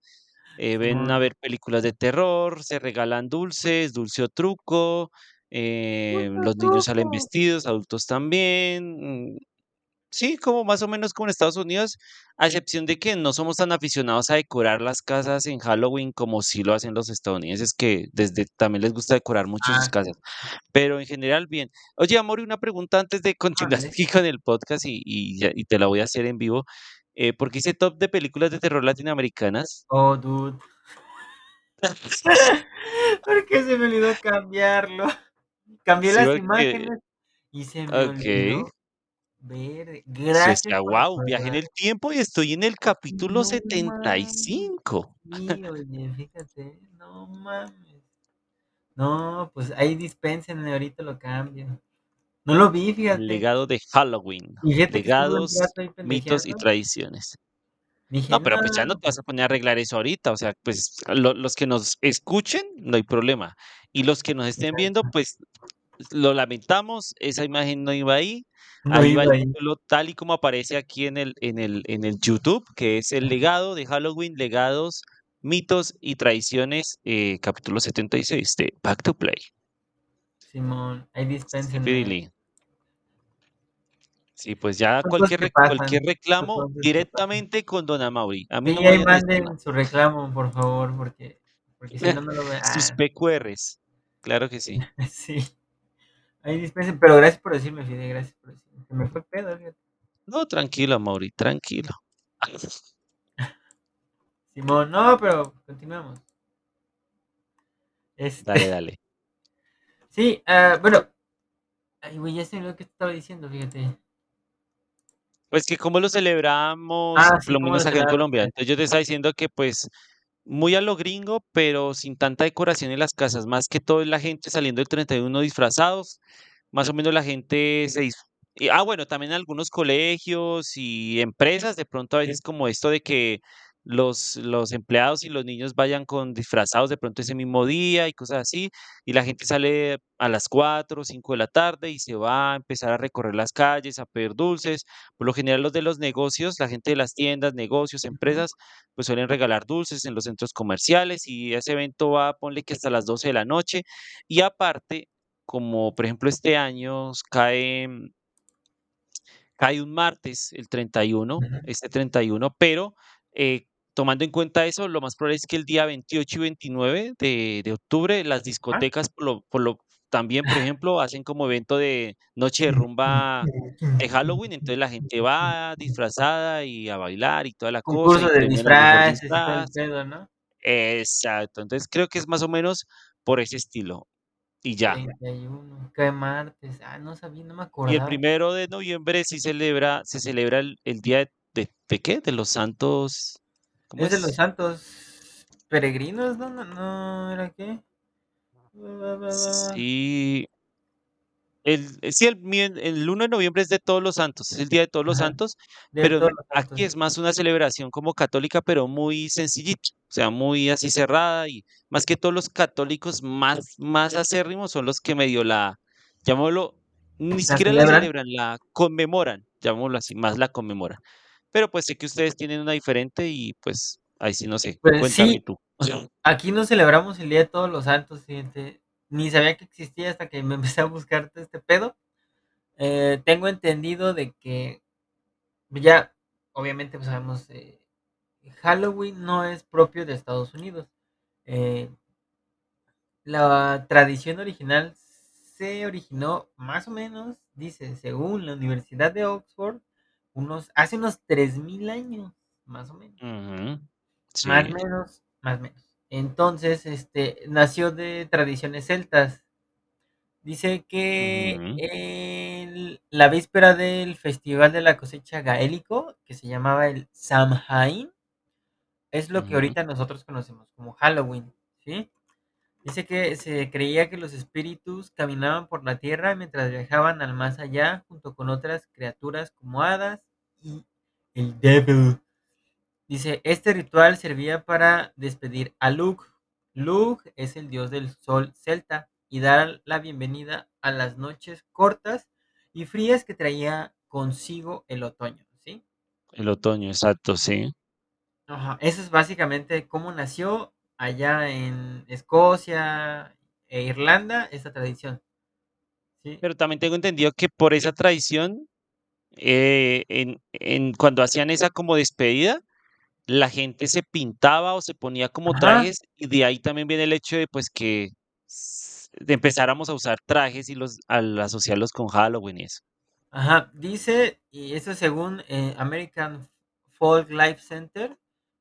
S2: eh, ven a
S1: Simón.
S2: ver películas de terror, se regalan dulces, dulce o truco, eh, los niños salen vestidos, adultos también. mm, Sí, como más o menos como en Estados Unidos, a excepción de que no somos tan aficionados a decorar las casas en Halloween como sí lo hacen los estadounidenses, que desde también les gusta decorar mucho sus
S1: Ah,
S2: casas. Pero en general, bien. Oye, Amor, una pregunta antes de continuar aquí con el podcast y, y, ya- y te la voy a hacer en vivo. Eh, ¿por qué hice top de películas de terror latinoamericanas?
S1: Oh, dude. [laughs] ¿Por qué se me olvidó cambiarlo? Cambié
S2: Sí,
S1: las
S2: porque,
S1: imágenes y se me
S2: ok.
S1: olvidó ver. Gracias
S2: wow, viajé en el tiempo y estoy en el capítulo
S1: No mames.
S2: 75.
S1: Sí, oye, fíjate, no mames. No, pues ahí dispénsenme, ahorita lo cambio. No lo vi, fíjate.
S2: Legado de Halloween. Legados, mitos y tradiciones.
S1: Dije,
S2: No, pero pues ya no te vas a poner a arreglar eso ahorita. O sea, pues lo- los que nos escuchen, no hay problema. Y los que nos estén viendo, pues lo lamentamos, esa imagen no iba ahí.
S1: no
S2: Ahí va
S1: iba
S2: el
S1: ahí.
S2: título tal y como aparece aquí en el, en el, en el YouTube, que es el legado de Halloween, legados, mitos y tradiciones, eh, capítulo 76 de Back to Play.
S1: Simón, ahí dispénsenme.
S2: Speedily. Sí, pues ya
S1: Son cosas
S2: cualquier,
S1: que
S2: re- cualquier.
S1: Son
S2: reclamo
S1: cosas que pasan.
S2: directamente con Don Amaury. A mí
S1: Sí,
S2: no me
S1: ahí
S2: vayan a
S1: manden su reclamo, por favor, porque, porque si no, no lo ve. [laughs]
S2: Sus
S1: Ah,
S2: PQRs. Claro que sí. [laughs]
S1: sí. Ahí dispensen, pero gracias por decirme, Fide, gracias por decirme. Se me fue pedo, fíjate.
S2: No, tranquilo, Amaury, tranquilo. [laughs]
S1: Simón, no, pero continuamos. Este,
S2: Dale, dale.
S1: sí, ah, bueno. Ay, güey, ya sé lo que te estaba diciendo, fíjate.
S2: Pues que cómo lo celebramos,
S1: Ah, sí,
S2: lo menos acá en Colombia.
S1: ustedes.
S2: Entonces yo te estaba diciendo que pues muy a lo gringo, pero sin tanta decoración en las casas. Más que todo la gente saliendo el 31 disfrazados. Más o menos la gente se ah, bueno, también algunos colegios y empresas, de pronto a veces como esto de que los, los empleados y los niños vayan con disfrazados de pronto ese mismo día y cosas así, y la gente sale a las 4 o 5 de la tarde y se va a empezar a recorrer las calles, a pedir dulces. Por lo general los de los negocios, la gente de las tiendas, negocios, empresas, pues suelen regalar dulces en los centros comerciales y ese evento va, ponle que hasta las 12 de la noche. Y aparte, como por ejemplo este año cae, mm, cae un martes, el 31,
S1: Ujú.
S2: este 31, pero eh, tomando en cuenta eso, lo más probable es que el día 28 y 29 de, de octubre las
S1: Ah,
S2: discotecas, por lo, por lo, también, por [laughs] ejemplo, hacen como evento de noche de rumba de Halloween, entonces la gente va disfrazada y a bailar y toda la cosa
S1: Concurso
S2: y
S1: de disfraces
S2: disfraz.
S1: pedo, ¿no?
S2: Exacto, entonces creo que es más o menos por ese estilo y ya.
S1: 31, cae martes. Ah, no sabía, no me
S2: Y el
S1: acordaba.
S2: primero de noviembre sí celebra, se celebra el, el día de, de, ¿de qué? De los santos, ¿cómo
S1: Es de los santos peregrinos, ¿no? No, no, ¿era qué?
S2: Sí, el, eh, sí, el, el 1 de noviembre es de todos los santos, es el día de todos los
S1: Ajá,
S2: santos,
S1: de
S2: pero aquí es más una celebración como católica, pero muy sencillita, o sea, muy así cerrada y más que todos los católicos más, más acérrimos son los que medio la, llamémoslo, ni
S1: ¿La
S2: siquiera la
S1: celebran?
S2: celebran, la conmemoran, llamémoslo así, más la conmemoran. Pero pues sé que ustedes tienen una diferente y pues ahí sí no sé,
S1: Pues
S2: cuéntame
S1: sí,
S2: tú. [laughs]
S1: aquí no celebramos el Día de Todos los Santos. Ni sabía que existía hasta que me [laughs] empecé a buscar todo este pedo. Eh, tengo entendido de que ya, obviamente, pues sabemos, eh, Halloween no es propio de Estados Unidos. Eh, la tradición original se originó más o menos, dice, según la Universidad de Oxford, unos, hace unos 3000 años, más o menos. Más
S2: Sí.
S1: menos, más menos. Entonces, este, nació de tradiciones celtas. Dice que el la víspera del festival de la cosecha gaélico, que se llamaba el Samhain es lo que ahorita nosotros conocemos como Halloween, ¿sí? Dice que se creía que los espíritus caminaban por la tierra mientras viajaban al más allá junto con otras criaturas como hadas y el Devil. Dice, este ritual servía para despedir a Lugh. Lugh es el dios del sol celta y dar la bienvenida a las noches cortas y frías que traía consigo el otoño, ¿sí?
S2: El otoño, exacto, sí.
S1: Ajá, eso es básicamente cómo nació allá en Escocia e Irlanda esta tradición. Sí.
S2: Pero también tengo entendido que por esa tradición, eh, en en cuando hacían esa como despedida, la gente se pintaba o se ponía como
S1: Ajá.
S2: trajes, y de ahí también viene el hecho de, pues, que empezáramos a usar trajes y los al asociarlos con Halloween y eso.
S1: Ajá, dice, y eso según, eh, American Folk Life Center,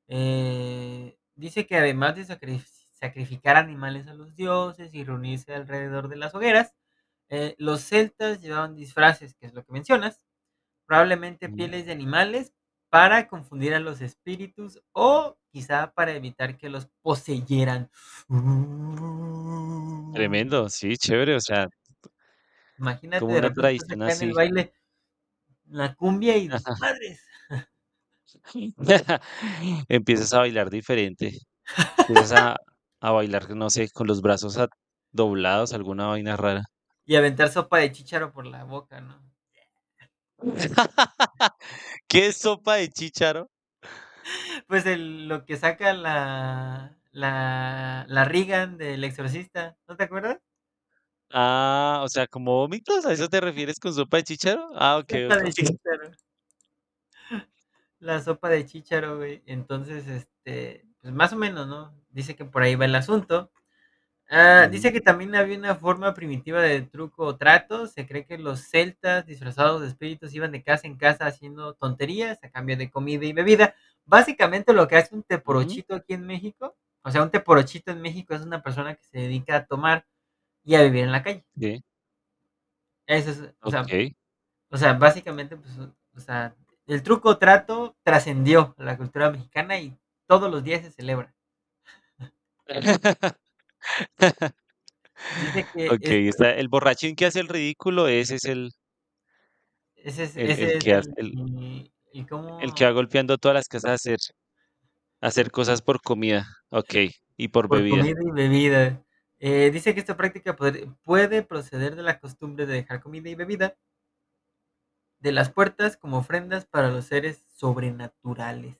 S1: eh, dice que además de sacrif sacrificar animales a los dioses y reunirse alrededor de las hogueras, eh, los celtas llevaban disfraces, que es lo que mencionas, probablemente
S2: Ujú.
S1: pieles de animales para confundir a los espíritus o quizá para evitar que los poseyeran.
S2: Tremendo, sí, chévere, o sea
S1: Imagínate,
S2: como
S1: de
S2: una tradición
S1: acá en el baile, la cumbia y
S2: Ajá.
S1: madres. [laughs]
S2: Empiezas a bailar diferente, empiezas a a bailar, no sé, con los brazos a doblados, alguna vaina rara.
S1: Y aventar sopa de chícharo por la boca, ¿no? [laughs]
S2: ¿Qué es sopa de chícharo?
S1: Pues el lo que saca la la la Regan del exorcista, ¿no te acuerdas?
S2: Ah, o sea, ¿como vómitos? ¿A eso te refieres con sopa de chícharo? Ah,
S1: Sopa de chícharo. [laughs] La sopa de chícharo, güey. Entonces, este, pues, más o menos, ¿no? Dice que por ahí va el asunto. Ah, dice que también había una forma primitiva de truco o trato. Se cree que los celtas, disfrazados de espíritus, iban de casa en casa haciendo tonterías a cambio de comida y bebida. Básicamente, lo que hace un teporochito aquí en México, o sea, un teporochito en México es una persona que se dedica a tomar y a vivir en la calle.
S2: Sí.
S1: Eso es, o sea o sea, básicamente, pues, o sea, el truco o trato trascendió a la cultura mexicana y todos los días se celebra. [laughs] Dice que
S2: está el borrachín que hace el ridículo, ese es el
S1: Ese es
S2: el el
S1: ese es
S2: que hace
S1: el
S2: el el que
S1: cómo
S2: va golpeando todas las casas a hacer a hacer cosas por comida. Okey, y por
S1: Por
S2: bebida.
S1: comida y bebida. Eh, dice que esta práctica podr puede proceder de la costumbre de dejar comida y bebida de las puertas como ofrendas para los seres sobrenaturales.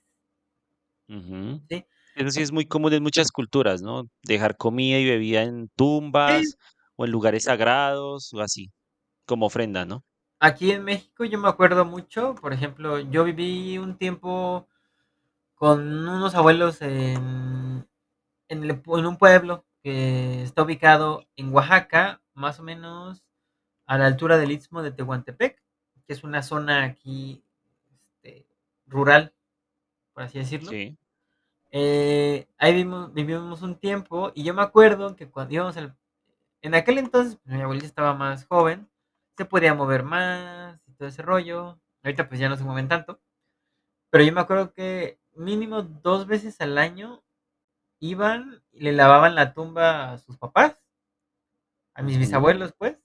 S2: Ujú.
S1: ¿Sí?
S2: Eso sí es muy común en muchas culturas, ¿no? Dejar comida y bebida en tumbas, o en lugares sagrados, o así, como ofrenda, ¿no?
S1: Aquí en México yo me acuerdo mucho, por ejemplo, yo viví un tiempo con unos abuelos en en el pue en un pueblo que está ubicado en Oaxaca, más o menos a la altura del Istmo de Tehuantepec, que es una zona aquí, este, rural, por así decirlo.
S2: Sí.
S1: Eh, ahí vivimos vivimos un tiempo, y yo me acuerdo que cuando íbamos al en aquel entonces, mi abuelita estaba más joven, se podía mover más y todo ese rollo. Ahorita, pues, ya no se mueven tanto. Pero yo me acuerdo que mínimo 2 veces al año iban y le lavaban la tumba a sus papás a mis bisabuelos, pues,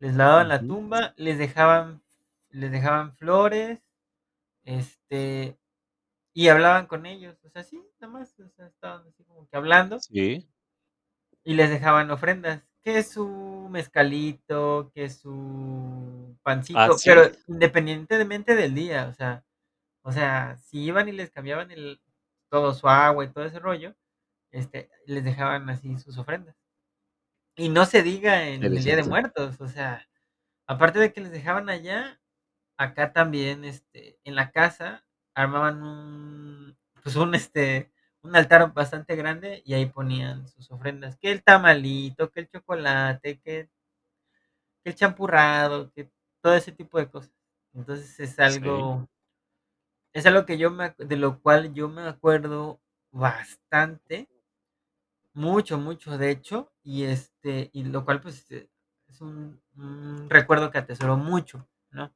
S1: les lavaban la tumba, les dejaban les dejaban flores, este, y hablaban con ellos, o sea, sí, nada más, o sea, estaban así como que hablando
S2: Sí.
S1: y les dejaban ofrendas, que su mezcalito, que su
S2: ¿Ah,
S1: pancito, pero independientemente del día, o sea o sea, si iban y les cambiaban el todo su agua y todo ese rollo, este, les dejaban así sus ofrendas. Y no se diga en el Día de. Muertos, o sea, aparte de que les dejaban allá, acá también, este, en la casa armaban un, pues, un, este, un altar bastante grande y ahí ponían sus ofrendas, que el tamalito, que el chocolate, que que el champurrado, que todo ese tipo de cosas. Entonces, es
S2: Sí.
S1: algo es algo que yo me de lo cual yo me acuerdo bastante mucho, mucho, de hecho, y, este, y lo cual, pues, es un, un recuerdo que atesoro mucho, ¿no?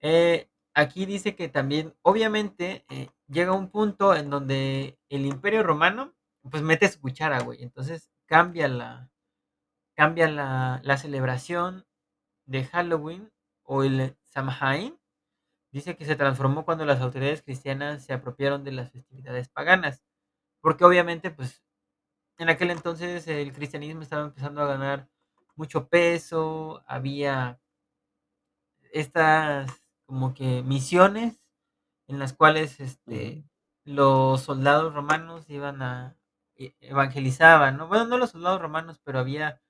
S1: Eh, aquí dice que también, obviamente, eh, llega un punto en donde el Imperio Romano, pues mete su cuchara, güey. Entonces cambia la, cambia la, la celebración de Halloween o el Samhain. Dice que se transformó cuando las autoridades cristianas se apropiaron de las festividades paganas. Porque obviamente, pues, en aquel entonces el cristianismo estaba empezando a ganar mucho peso, había estas como que misiones en las cuales este, los soldados romanos iban a e- evangelizaban, ¿no? Bueno, no los soldados romanos, pero había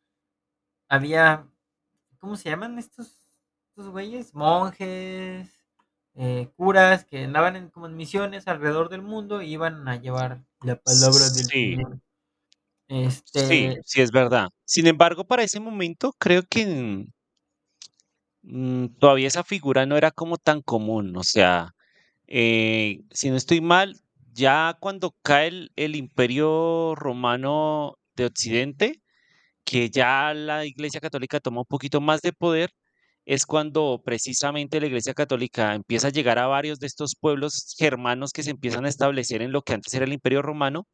S1: había ¿cómo se llaman estos estos güeyes? Monjes, eh, curas que andaban en, como en misiones alrededor del mundo y iban a llevar la palabra del
S2: Sí,
S1: Señor.
S2: sí,
S1: Este,
S2: sí es verdad. Sin embargo, para ese momento creo que mm, todavía esa figura no era como tan común. O sea, eh, si no estoy mal, ya cuando cae el, el Imperio Romano de Occidente, que ya la Iglesia Católica toma un poquito más de poder, es cuando precisamente la Iglesia Católica empieza a llegar a varios de estos pueblos germanos que se empiezan a establecer en lo que antes era el Imperio Romano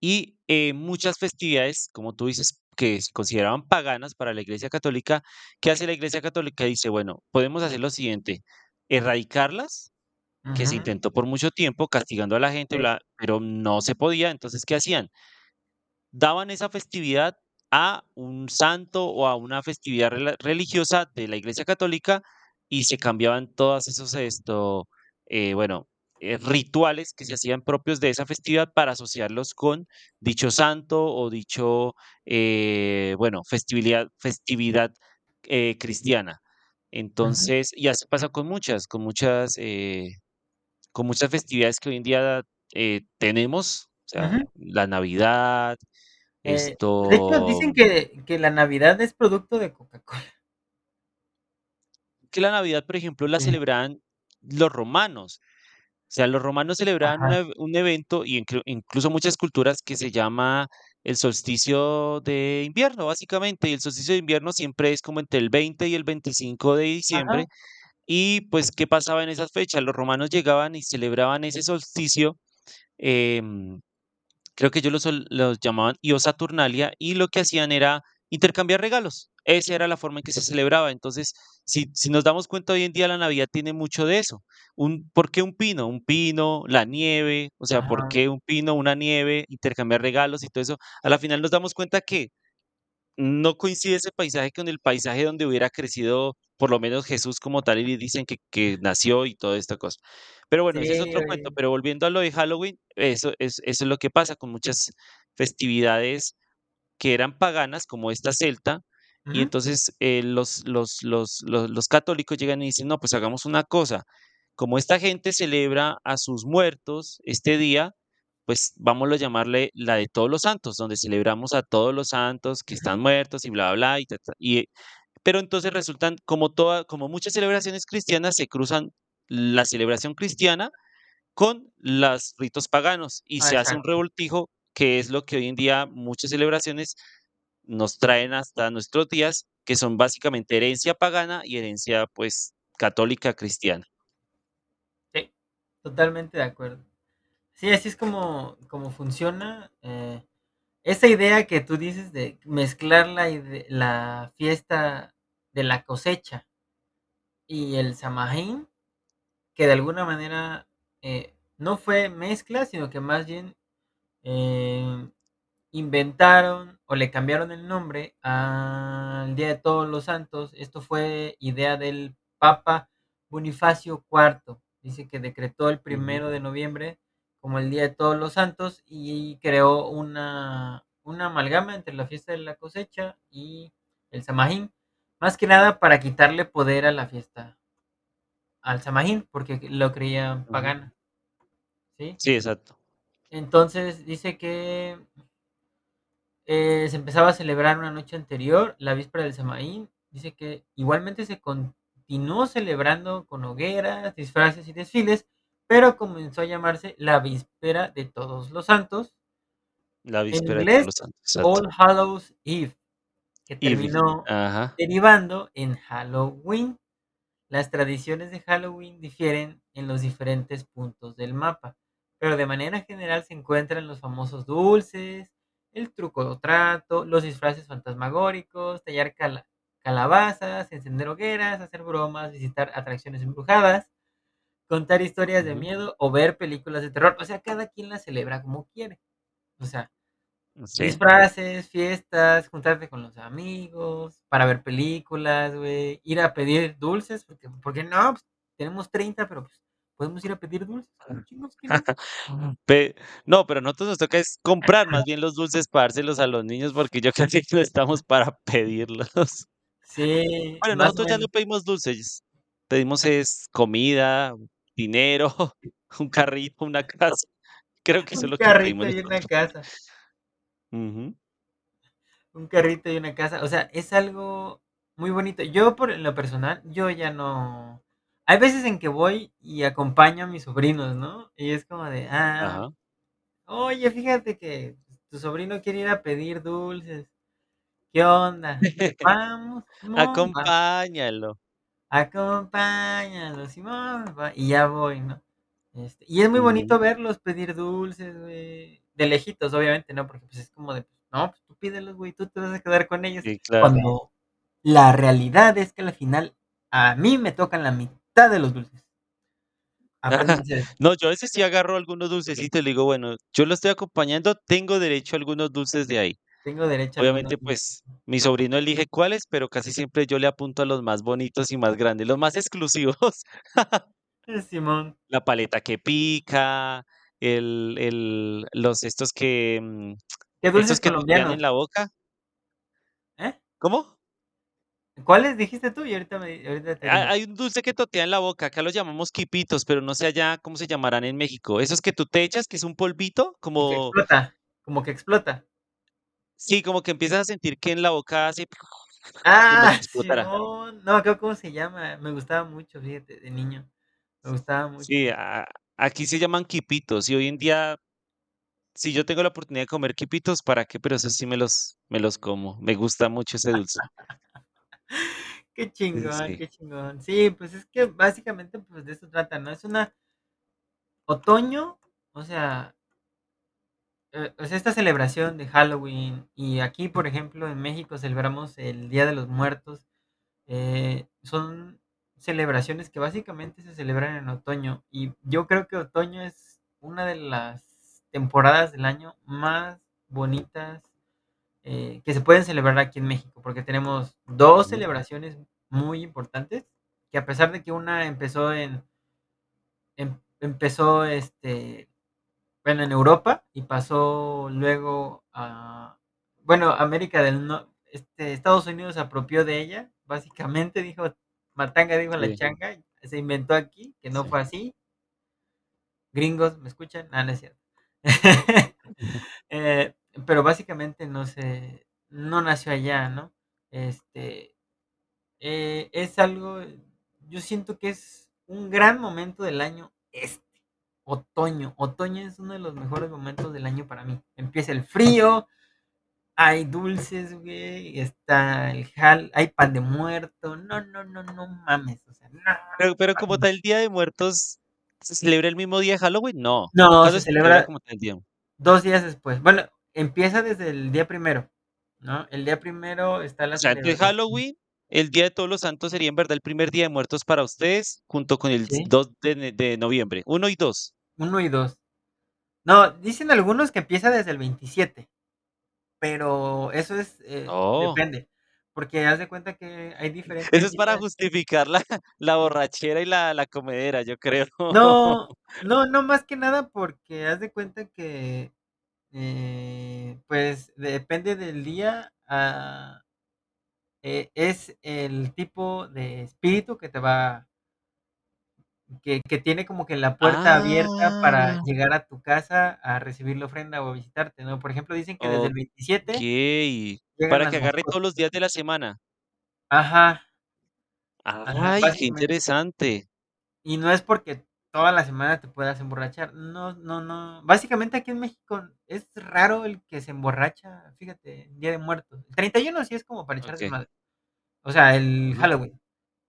S2: y eh, muchas festividades, como tú dices, que se consideraban paganas para la Iglesia Católica, ¿qué hace la Iglesia Católica? Dice, bueno, podemos hacer lo siguiente, erradicarlas, que se intentó por mucho tiempo castigando a la gente, bla, pero no se podía, entonces, ¿qué hacían? daban esa festividad a un santo o a una festividad religiosa de la Iglesia Católica y se cambiaban todos esos, esto, eh, bueno, eh, rituales que se hacían propios de esa festividad para asociarlos con dicho santo o dicho, eh, bueno, festividad, festividad eh, cristiana. Entonces, y así pasa con muchas, con muchas, con muchas festividades que hoy en día tenemos, o sea, la Navidad,
S1: de hecho,
S2: esto,
S1: dicen que, que la Navidad es producto de Coca-Cola.
S2: que la Navidad, por ejemplo, la
S1: Sí.
S2: celebraban los romanos. O sea, los romanos celebraban una un evento y inclu- incluso muchas culturas que se llama el solsticio de invierno, básicamente. Y el solsticio de invierno siempre es como entre el 20 y el 25 de
S1: ajá,
S2: diciembre. Y pues, ¿qué pasaba en esas fechas? Los romanos llegaban y celebraban ese solsticio. em, creo que ellos los, los llamaban Io Saturnalia y lo que hacían era intercambiar regalos. Esa era la forma en que se celebraba. Entonces, si, si nos damos cuenta hoy en día, la Navidad tiene mucho de eso. Un, ¿por qué un pino? Un pino, la nieve, o sea, ¿por
S1: ajá.
S2: qué un pino, una nieve, intercambiar regalos y todo eso? A la final nos damos cuenta que no coincide ese paisaje con el paisaje donde hubiera crecido por lo menos Jesús como tal y dicen que, que nació y toda esta cosa. Pero bueno,
S1: Sí,
S2: ese es otro cuento. Pero volviendo a lo de Halloween, eso es, eso es lo que pasa con muchas festividades que eran paganas, como esta celta, y entonces eh, los, los, los, los, los católicos llegan y dicen, no, pues hagamos una cosa, como esta gente celebra a sus muertos este día, pues vamos a llamarle la de todos los santos, donde celebramos a todos los santos que están muertos y bla, bla, y, ta, y, pero entonces resultan, como, toda, como muchas celebraciones cristianas, se cruzan la celebración cristiana con los ritos paganos y
S1: ah,
S2: se hace un revoltijo que es lo que hoy en día muchas celebraciones nos traen hasta nuestros días, que son básicamente herencia pagana y herencia pues católica cristiana.
S1: Sí, totalmente de acuerdo. Sí, así es como, como funciona. eh, esa idea que tú dices de mezclar la, la fiesta de la cosecha y el Samhain, que de alguna manera eh, no fue mezcla, sino que más bien eh, inventaron o le cambiaron el nombre al Día de Todos los Santos. Esto fue idea del Papa Bonifacio IV. Dice que decretó el primero de noviembre como el Día de Todos los Santos y creó una, una amalgama entre la fiesta de la cosecha y el Samhain. Más que nada para quitarle poder a la fiesta, al Samhain, porque lo creían pagana, ¿sí?
S2: Sí, exacto.
S1: Entonces dice que Eh, se empezaba a celebrar una noche anterior, la víspera del Samaín. Dice que igualmente se continuó celebrando con hogueras, disfraces y desfiles, pero comenzó a llamarse la víspera de Todos los Santos,
S2: La víspera de todos
S1: inglés
S2: los santos, exacto.
S1: All Hallows Eve, que
S2: Eve,
S1: terminó
S2: ajá.
S1: derivando en Halloween. Las tradiciones de Halloween difieren en los diferentes puntos del mapa, pero de manera general se encuentran los famosos dulces, el truco trato, los disfraces fantasmagóricos, tallar cala- calabazas, encender hogueras, hacer bromas, visitar atracciones embrujadas, contar historias de miedo o ver películas de terror. O sea, cada quien la celebra como quiere. O sea,
S2: Sí.
S1: disfraces, fiestas, juntarte con los amigos, para ver películas, güey, ir a pedir dulces, porque, porque no, pues, tenemos 30, pero pues podemos ir a pedir dulces, como chingos que no.
S2: Pe no, pero a nosotros nos toca es comprar más bien los dulces para dárselos a los niños, porque yo casi [laughs] no estamos para pedirlos.
S1: Sí,
S2: Bueno,
S1: más o
S2: nosotros ya no
S1: menos.
S2: pedimos dulces, pedimos es comida, dinero, [laughs] un carrito, una casa. Creo que eso es
S1: Un
S2: lo que pedimos
S1: carrito y una
S2: nosotros.
S1: casa.
S2: Ujú.
S1: Un carrito y una casa. O sea, es algo muy bonito. Yo, por en lo personal, yo ya no. Hay veces en que voy y acompaño a mis sobrinos, ¿no? Y es como de, ah,
S2: Ajá.
S1: oye, fíjate que tu sobrino quiere ir a pedir dulces. ¿Qué onda? [laughs] Vamos, Simón, va.
S2: Acompáñalo.
S1: Acompáñalo, Simón, va. Y ya voy, ¿no? Este, y es muy
S2: Ujú.
S1: bonito verlos pedir dulces, güey. De lejitos, obviamente, ¿no? Porque pues es como de, no, pues tú pídelos, güey, tú te vas a quedar con ellos.
S2: Sí, claro.
S1: Cuando la realidad es que al final a mí me tocan la mitad de los dulces.
S2: No, yo a veces sí [laughs] agarro algunos dulcecitos y le digo, bueno, yo lo estoy acompañando, tengo derecho a algunos dulces de ahí.
S1: Tengo derecho
S2: Obviamente, pues, mi sobrino elige cuáles, pero casi [laughs] siempre yo le apunto a los más bonitos y más grandes, los más exclusivos. [laughs]
S1: Eh, Simón,
S2: La paleta que pica, el el los estos que, mm,
S1: ¿qué
S2: estos
S1: dulces
S2: que totean en
S1: colombianos?
S2: la boca,
S1: ¿Eh?
S2: ¿cómo?
S1: ¿Cuáles dijiste tú? Y ahorita me, ahorita te
S2: Ha
S1: digo.
S2: hay un dulce que totea en la boca, acá los llamamos quipitos, pero no sé allá cómo se llamarán en México. Esos que tú te echas, que es un polvito,
S1: Y que
S2: como
S1: explota, como que explota.
S2: sí, como que empiezas a sentir que en la boca hace como
S1: Ah. Simón. No, creo cómo se llama. Me gustaba mucho, fíjate, de niño. Me gustaba mucho.
S2: Sí, a aquí se llaman quipitos, y hoy en día, si yo tengo la oportunidad de comer quipitos, ¿para qué? Pero esos sí me los me los como, me gusta mucho ese dulce. [laughs]
S1: Qué chingón,
S2: sí.
S1: qué chingón. Sí, pues es que básicamente pues de eso trata, ¿no? Es una otoño, o sea, eh, o sea, esta celebración de Halloween y aquí, por ejemplo, en México celebramos el Día de los Muertos. eh, son celebraciones que básicamente se celebran en otoño y yo creo que otoño es una de las temporadas del año más bonitas eh, que se pueden celebrar aquí en México, porque tenemos dos celebraciones muy importantes, que a pesar de que una empezó en, em- empezó este, bueno, en Europa y pasó luego a, bueno, América del Norte, este, Estados Unidos se apropió de ella, básicamente dijo, Matanga dijo la changa, se inventó aquí, que no
S2: sí.
S1: fue así, gringos, ¿me escuchan? Ah, no es cierto. [laughs] [laughs] Eh, pero básicamente no se, no nació allá, ¿no? Este, eh, es algo, yo siento que es un gran momento del año este, otoño. Otoño es uno de los mejores momentos del año para mí. Empieza el frío, hay dulces, güey, está el jal, hay pan de muerto. No, no, no, no mames, o sea, no
S2: Pero pero como tal, el Día de Muertos, ¿se celebra el mismo día de Halloween? No.
S1: No,
S2: ¿Cuándo
S1: se
S2: se celebra
S1: celebra
S2: como tal el día?
S1: dos días después. Bueno, empieza desde el día primero, ¿no? El día primero está
S2: O
S1: la
S2: sea, entonces
S1: celebración.
S2: Halloween, el Día de Todos los Santos sería en verdad el primer Día de Muertos para ustedes, junto con el
S1: Sí,
S2: 2 de de noviembre, uno y 2.
S1: uno y dos. No, dicen algunos que empieza desde el 27. Pero eso es, eh,
S2: Oh,
S1: depende, porque haz de cuenta que hay
S2: eso
S1: diferentes
S2: es para justificar la la borrachera y la la comedera, yo creo.
S1: No, [laughs] no, no, más que nada porque haz de cuenta que, eh, pues, depende del día, ah, eh, es el tipo de espíritu que te va que que tiene como que la puerta abierta para
S2: Ah,
S1: llegar a tu casa a recibir la ofrenda o a visitarte, ¿no? Por ejemplo, dicen que desde el 27
S2: okey.
S1: llegan
S2: Para
S1: las
S2: que agarre todos
S1: mascotas.
S2: los días de la semana.
S1: Ajá, ajá,
S2: Ay, qué
S1: básicamente.
S2: interesante.
S1: Y no es porque toda la semana te puedas emborrachar. No, no, no. Básicamente aquí en México es raro el que se emborracha, fíjate, Día de Muertos. El 31 sí es como para echar
S2: Ok.
S1: madre. O sea, el. Halloween.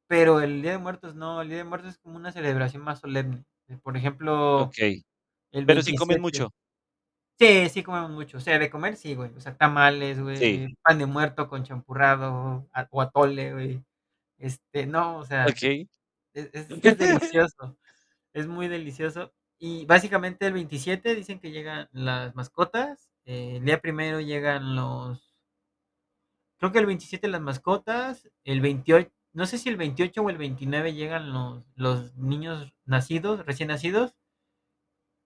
S1: Pero el Día de Muertos no, el Día de Muertos es como una celebración más solemne. Eh, Por ejemplo,
S2: Ok.
S1: el
S2: Pero sí comen
S1: 27.
S2: mucho.
S1: Sí, sí comemos mucho. O sea, de comer sí, güey. O sea, tamales,
S2: Sí.
S1: güey, pan de muerto con champurrado, o atole, güey. Este, no, o sea,
S2: Ok.
S1: es, es- [laughs] es delicioso. Es muy delicioso. Y básicamente el 27 dicen que llegan las mascotas. eh, el día primero llegan los. Creo que el 27 las mascotas. El 28. No sé si el 28 o el 29 llegan los, los niños nacidos, recién nacidos.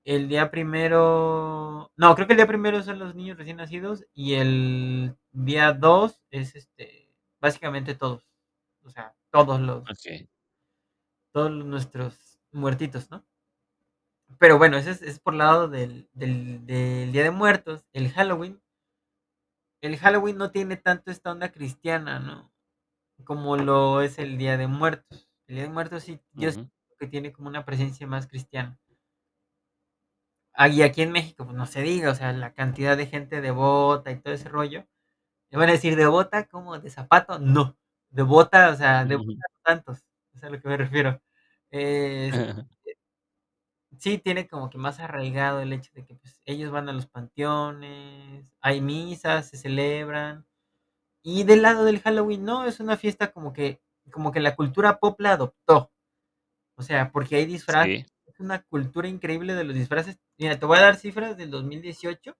S1: El día primero. No, creo que el día primero son los niños recién nacidos. Y el día 2 es este. Básicamente todos. O sea, todos los.
S2: Ok.
S1: Todos nuestros muertitos, ¿no? Pero bueno, ese es, es por lado del, del, del Día de Muertos. El Halloween. El Halloween no tiene tanto esta onda cristiana, ¿no? Como lo es el Día de Muertos. El Día de Muertos sí, yo
S2: Ujú.
S1: siento que tiene como una presencia más cristiana. Ah, Y aquí en México, pues no se diga, o sea, la cantidad de gente devota y todo ese rollo. Me van a decir, ¿devota como de zapato? No. Devota, o sea, devota no tantos. Es a lo que me refiero. [laughs] Eh, sí tiene como que más arraigado el hecho de que pues, ellos van a los panteones, hay misas, se celebran. Y del lado del Halloween, no, es una fiesta como que, como que la cultura pop la adoptó. O sea, porque hay disfraces,
S2: Sí.
S1: es una cultura increíble de los disfraces. Mira, te voy a dar cifras del 2018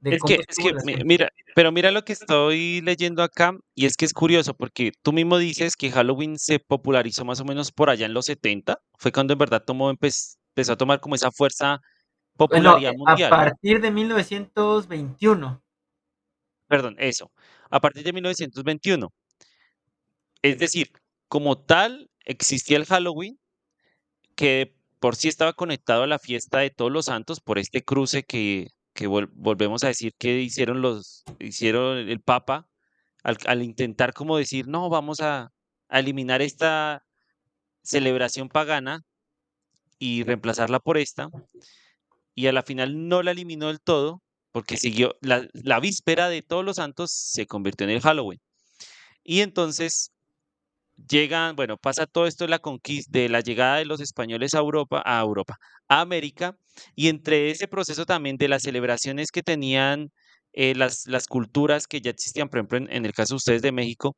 S1: de
S2: Es que, es mira, pero mira lo que estoy leyendo acá, y es que es curioso, porque tú mismo dices que Halloween se popularizó más o menos por allá en los 70, fue cuando en verdad tomó, empe- empezó a tomar como esa fuerza, popularidad
S1: eh, a
S2: mundial, ¿no?
S1: partir de 1921.
S2: Perdón, eso, a partir de 1921. Es decir, como tal, existía el Halloween, que por sí estaba conectado a la fiesta de Todos los Santos por este cruce que, volvemos a decir que hicieron los, hicieron el Papa al, intentar como decir, no, vamos a, eliminar esta celebración pagana y reemplazarla por esta, y a la final no la eliminó del todo, porque siguió, la víspera de Todos los Santos se convirtió en el Halloween. Y entonces llegan, bueno, pasa todo esto de la conquista, de la llegada de los españoles a Europa, a Europa, a América, y entre ese proceso también de las celebraciones que tenían eh, las, las culturas que ya existían, por ejemplo, en, en el caso de ustedes de México,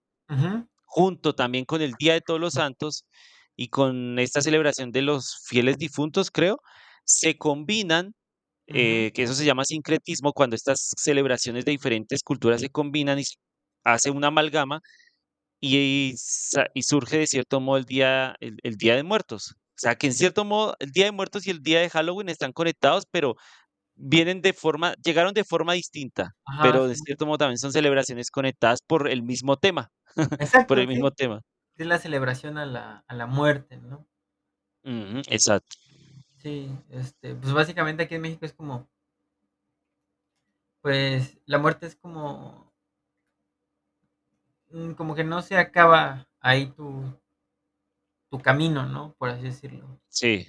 S2: junto también con el Día de Todos los Santos y con esta celebración de los fieles difuntos, creo, se combinan, eh, que eso se llama sincretismo, cuando estas celebraciones de diferentes culturas se combinan y hace una amalgama y, surge de cierto modo el día, el, el Día de Muertos. O sea, que en cierto modo el Día de Muertos y el Día de Halloween están conectados, pero vienen de forma, llegaron de forma distinta,
S1: Ajá,
S2: pero de cierto modo también son celebraciones conectadas por el mismo tema, [laughs] por
S1: Exacto,
S2: el
S1: sí.
S2: mismo tema.
S1: Es la celebración a la, a la muerte, ¿no?
S2: Exacto.
S1: Sí, este, pues básicamente aquí en México es como, pues la muerte es como, como que no se acaba ahí tu, tu camino, ¿no? Por así decirlo.
S2: Sí,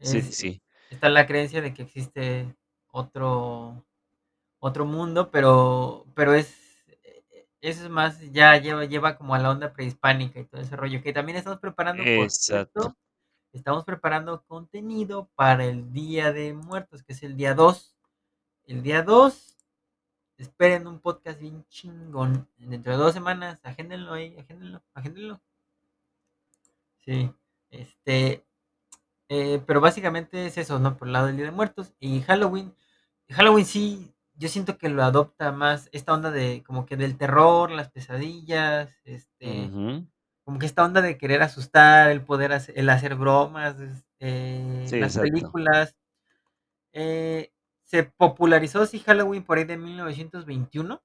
S2: sí, sí,
S1: Es,
S2: sí.
S1: está la creencia de que existe otro, otro mundo, pero, pero es, eh, eso es más, ya lleva, lleva como a la onda prehispánica y todo ese rollo, que también estamos preparando,
S2: Exacto.
S1: estamos preparando contenido para el Día de Muertos, que es el día 2. El día 2, esperen un podcast bien chingón. Dentro de dos semanas, agéndenlo ahí, agéndenlo, agéndenlo. Sí, este, eh, pero básicamente es eso, ¿no? Por el lado del Día de Muertos. Y Halloween, Halloween sí, yo siento que lo adopta más esta onda de como que del terror, las pesadillas, este, como que esta onda de querer asustar, el poder hacer, el hacer bromas, eh,
S2: Sí,
S1: las
S2: exacto.
S1: películas. eh, se popularizó sí Halloween por ahí de 1921,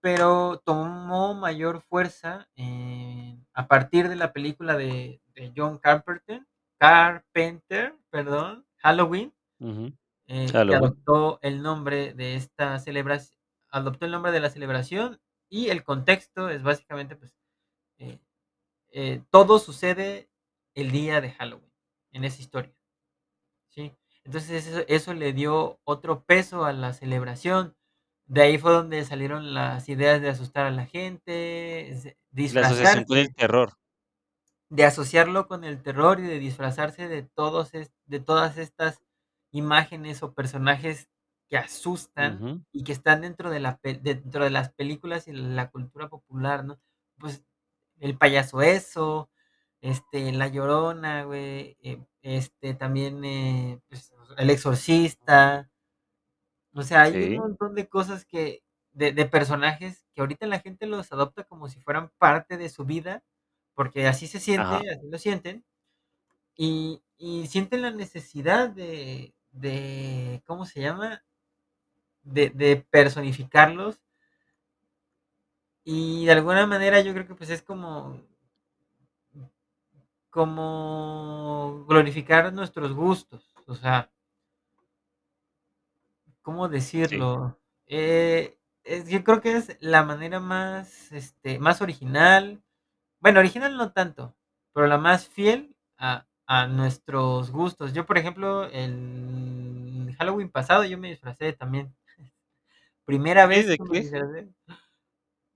S1: pero tomó mayor fuerza eh, a partir de la película de, de John Carpenter, Carpenter, perdón, Halloween, eh, que adoptó el nombre de esta celebración, adoptó el nombre de la celebración y el contexto es básicamente, pues, eh, todo sucede el día de Halloween. en esa historia. ¿sí? Entonces eso, eso le dio otro peso a la celebración. De ahí fue donde salieron las ideas de asustar a la gente,
S2: La asociación con el terror.
S1: de asociarlo con el terror y de disfrazarse de todos es- de todas estas imágenes o personajes que asustan
S2: Ujú,
S1: y que están dentro de la pe- dentro de las películas y la cultura popular, ¿no? Pues el payaso eso, este, La Llorona, güey, eh, este, también, eh, pues, El Exorcista, o sea, hay un montón de cosas que, de, de personajes que ahorita la gente los adopta como si fueran parte de su vida, porque así se
S2: ajá,
S1: siente, así lo sienten, y, y sienten la necesidad de, de, ¿cómo se llama? De, de personificarlos, y de alguna manera yo creo que pues es como como glorificar nuestros gustos, o sea, ¿cómo
S2: sí,
S1: decirlo? Eh, es yo creo que es la manera más, este, más original, bueno, original no tanto, pero la más fiel a a nuestros gustos. Yo, por ejemplo, el Halloween pasado yo me disfracé también. [laughs] Primera vez
S2: ¿de
S1: que me disfracé.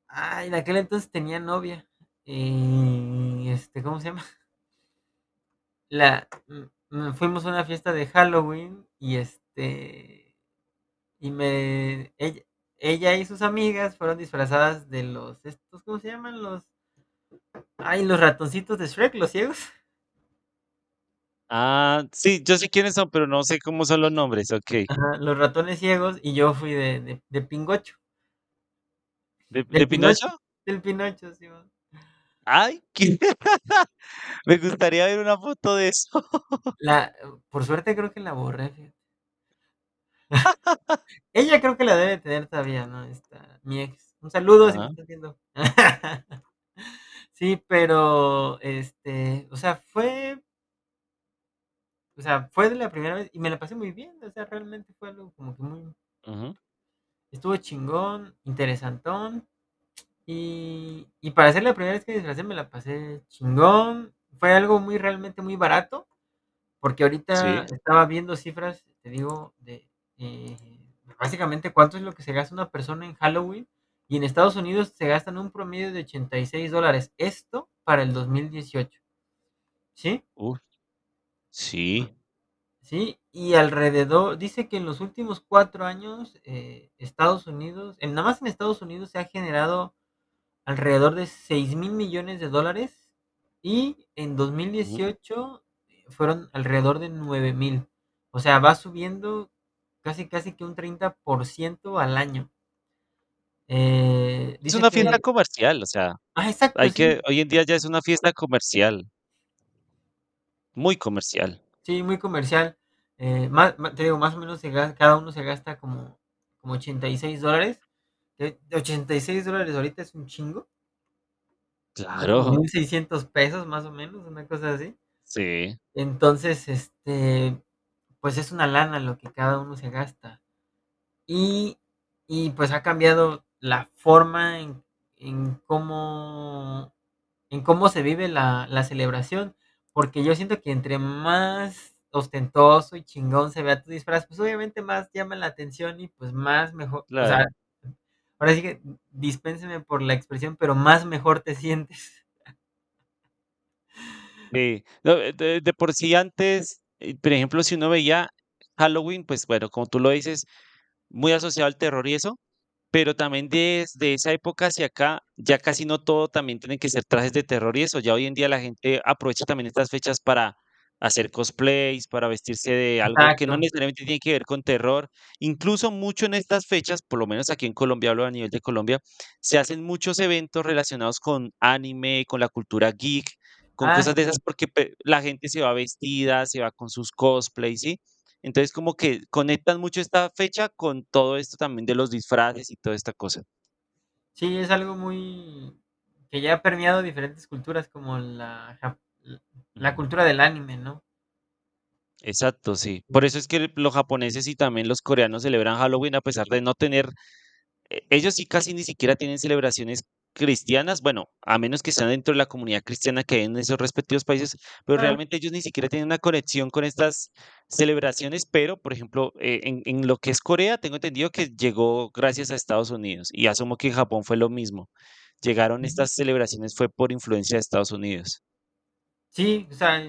S1: Ay, en aquel entonces tenía novia. Y, este, ¿cómo se llama? [laughs] La mm, mm, fuimos a una fiesta de Halloween y, este, y me ella ella y sus amigas fueron disfrazadas de los estos, ¿cómo se llaman? Los ay, los ratoncitos de Shrek, los ciegos.
S2: Ah, sí, yo sé quiénes son, pero no sé cómo son los nombres.
S1: Ajá, los ratones ciegos y yo fui de de de Pingocho,
S2: ¿De
S1: Pinocho,
S2: Pinocho?
S1: del Pinocho, simón.
S2: Ay, ¿qué? [laughs] Me gustaría ver una foto de eso.
S1: La por suerte creo que la borré, fíjate. [laughs] Ella creo que la debe tener todavía, ¿no? Esta, mi ex. Un saludo si me estás viendo. [laughs] Sí, pero, este, o sea, fue o sea, fue de la primera vez y me la pasé muy bien, o sea, realmente fue algo como que muy
S2: ujú,
S1: estuvo chingón, interesantón, y y para ser la primera vez que me disfracé me la pasé chingón, fue algo muy realmente muy barato, porque ahorita
S2: sí,
S1: estaba viendo cifras, te digo, de, eh, básicamente cuánto es lo que se gasta una persona en Halloween, y en Estados Unidos se gastan un promedio de $86 esto para el 2018, ¿sí?
S2: uf, sí,
S1: Sí, y alrededor, dice que en los últimos cuatro años, eh, Estados Unidos, en, nada más en Estados Unidos se ha generado alrededor de seis mil millones de dólares y en dos mil
S2: ujú.
S1: dieciocho eh, fueron alrededor de nueve mil. O sea, va subiendo casi casi que un 30% al año. Eh,
S2: Es una fiesta
S1: que...
S2: comercial, o sea,
S1: Ah, exacto,
S2: hay que hoy en día ya es una fiesta comercial, muy comercial.
S1: Sí, muy comercial. Eh, te digo, más o menos se cada uno se gasta como como $86 que $86 ahorita es un chingo,
S2: Claro,
S1: 1,600 pesos, más o menos, una cosa así.
S2: sí,
S1: Entonces, este, pues, es una lana lo que cada uno se gasta. Y y, pues, ha cambiado la forma en en cómo en cómo se vive la la celebración, porque yo siento que entre más ostentoso y chingón se vea tu disfraz, pues, obviamente más llama la atención y, pues, más mejor o sea,
S2: claro.
S1: ahora sí que dispénseme por la expresión, pero más mejor te sientes.
S2: Sí, no, eh, de de por sí antes, por ejemplo, si uno veía Halloween, pues bueno, como tú lo dices, muy asociado al terror y eso, pero también desde esa época hacia acá, ya casi no todo también tiene que ser trajes de terror y eso, ya hoy en día la gente aprovecha también estas fechas para hacer cosplays, para vestirse de algo que no necesariamente tiene que ver con terror. Incluso mucho en estas fechas, por lo menos aquí en Colombia, hablo a nivel de Colombia, se hacen muchos eventos relacionados con anime, con la cultura geek, con
S1: Ah,
S2: cosas de esas, porque la gente se va vestida, se va con sus cosplays, ¿sí? Entonces, como que conectan mucho esta fecha con todo esto también de los disfraces y toda esta cosa.
S1: Sí, es algo muy que ya ha permeado diferentes culturas como la la cultura del anime, ¿no?
S2: Exacto, sí. Por eso es que los japoneses y también los coreanos celebran Halloween a pesar de no tener, e ellos sí casi ni siquiera tienen celebraciones cristianas, bueno, a menos que estén dentro de la comunidad cristiana que hay en esos respectivos países, pero realmente ellos ni siquiera tienen una conexión con estas celebraciones, pero, por ejemplo, eh, en en lo que es Corea, tengo entendido que llegó gracias a Estados Unidos, y asumo que en Japón fue lo mismo. Llegaron estas celebraciones fue por influencia de Estados Unidos.
S1: Sí, o sea,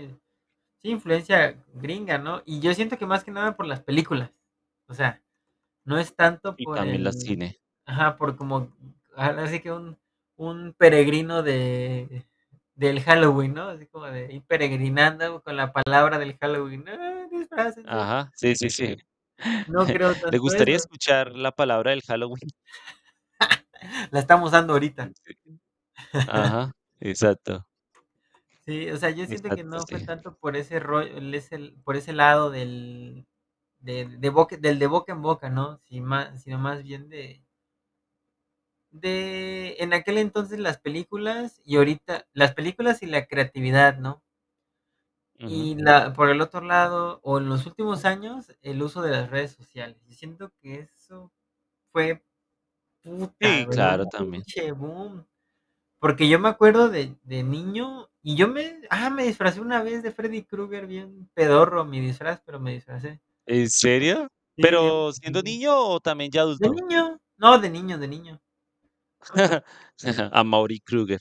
S1: sí, influencia gringa, ¿no? Y yo siento que más que nada por las películas. O sea, no es tanto
S2: Y
S1: por
S2: también la
S1: el
S2: cine.
S1: ajá, por como ahora sí que un un peregrino de del Halloween, ¿no? Así como de ir peregrinando con la palabra del Halloween. ¡Ah, disfrácense!
S2: Ajá, sí, sí, sí. [laughs]
S1: No creo [laughs]
S2: ¿Le
S1: tanto
S2: gustaría
S1: eso.
S2: escuchar la palabra del Halloween? [laughs]
S1: La estamos dando ahorita.
S2: Ajá, exacto.
S1: Sí, o sea, yo siento que
S2: Exacto,
S1: no fue
S2: sí.
S1: tanto por ese rollo, el ese por ese lado del de de boca del de boca en boca, ¿no? Si má sino más bien de de en aquel entonces las películas y ahorita las películas y la creatividad, ¿no? Y la por el otro lado, o en los últimos años, el uso de las redes sociales. Y siento que eso fue, puta,
S2: Sí, claro, también.
S1: boom. Porque yo me acuerdo de de niño y yo me ah, me disfracé una vez de Freddy Krueger, bien pedorro mi disfraz, pero me disfracé.
S2: ¿En serio?
S1: Sí,
S2: ¿Pero siendo niño o también ya
S1: De
S2: adulto?
S1: niño. No, de niño, de niño.
S2: Amaury [laughs] [laughs] Kruger.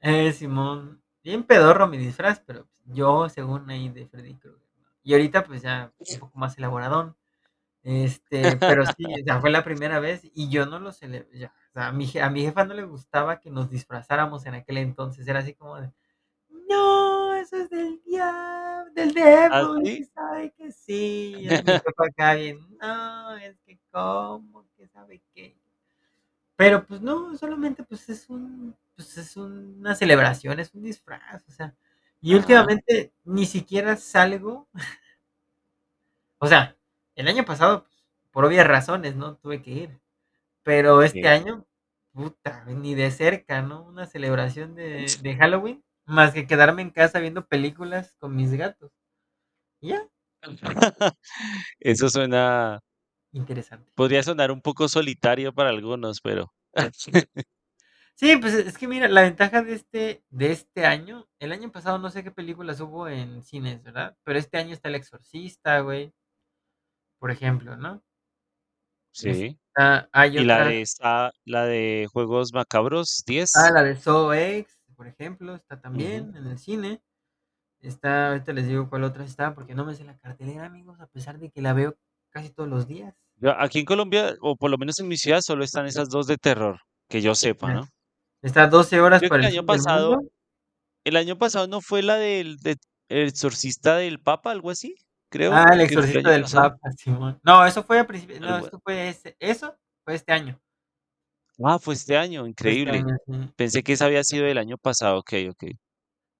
S1: Eh, simón. Bien pedorro mi disfraz, pero yo según ahí de Freddy Krueger, ¿no? Y ahorita, pues, ya un poco más elaboradón. Este, pero sí, o sea, fue la primera vez y yo no lo cele ya, o sea, a mi a mi jefa no le gustaba que nos disfrazáramos en aquel entonces, era así como de: "No, eso es del del
S2: ¿Ah,
S1: devil, y
S2: sí?
S1: que sabe que sí". Y mi jefa acá bien: "No, es que cómo, que sabe qué". Pero, pues no, solamente, pues, es un pues, es una celebración, es un disfraz, o sea, y
S2: Ajá.
S1: últimamente ni siquiera salgo [laughs] o sea, el año pasado, pues, por obvias razones, ¿no?, tuve que ir, pero este
S2: Sí.
S1: año, puta, ni de cerca, ¿no?, una celebración de de Halloween, más que quedarme en casa viendo películas con mis gatos, y ya. [laughs]
S2: Eso suena
S1: Interesante.
S2: podría sonar un poco solitario para algunos, pero [laughs]
S1: Sí, pues, es que mira, la ventaja de este de este año, el año pasado no sé qué películas hubo en cines, ¿verdad?, pero este año está El Exorcista, güey. Por ejemplo, ¿no?
S2: Sí.
S1: Está hay
S2: ¿Y la de esa la de Juegos Macabros
S1: Ah,
S2: 10?
S1: la de Saw X, por ejemplo, está también en el cine. Está ahorita les digo cuál otra está, porque no me sé la cartelera, amigos, a pesar de que la veo casi todos los días.
S2: Aquí en Colombia, o por lo menos en mi ciudad, solo están esas 2 de terror, que yo sepa. ¿no?
S1: Está Doce horas
S2: Creo que
S1: para
S2: el
S1: el
S2: año pasado
S1: mundo.
S2: el año pasado, ¿no fue la del de El exorcista del papa, algo así? Creo
S1: Ah, El
S2: el
S1: Exorcista del
S2: pasado.
S1: Papa, simón. No, eso fue a principio no, esto fue este eso fue este año.
S2: Ah, fue este año,
S1: este
S2: increíble.
S1: año, sí.
S2: Pensé que esa había sido del año pasado, okey, okey.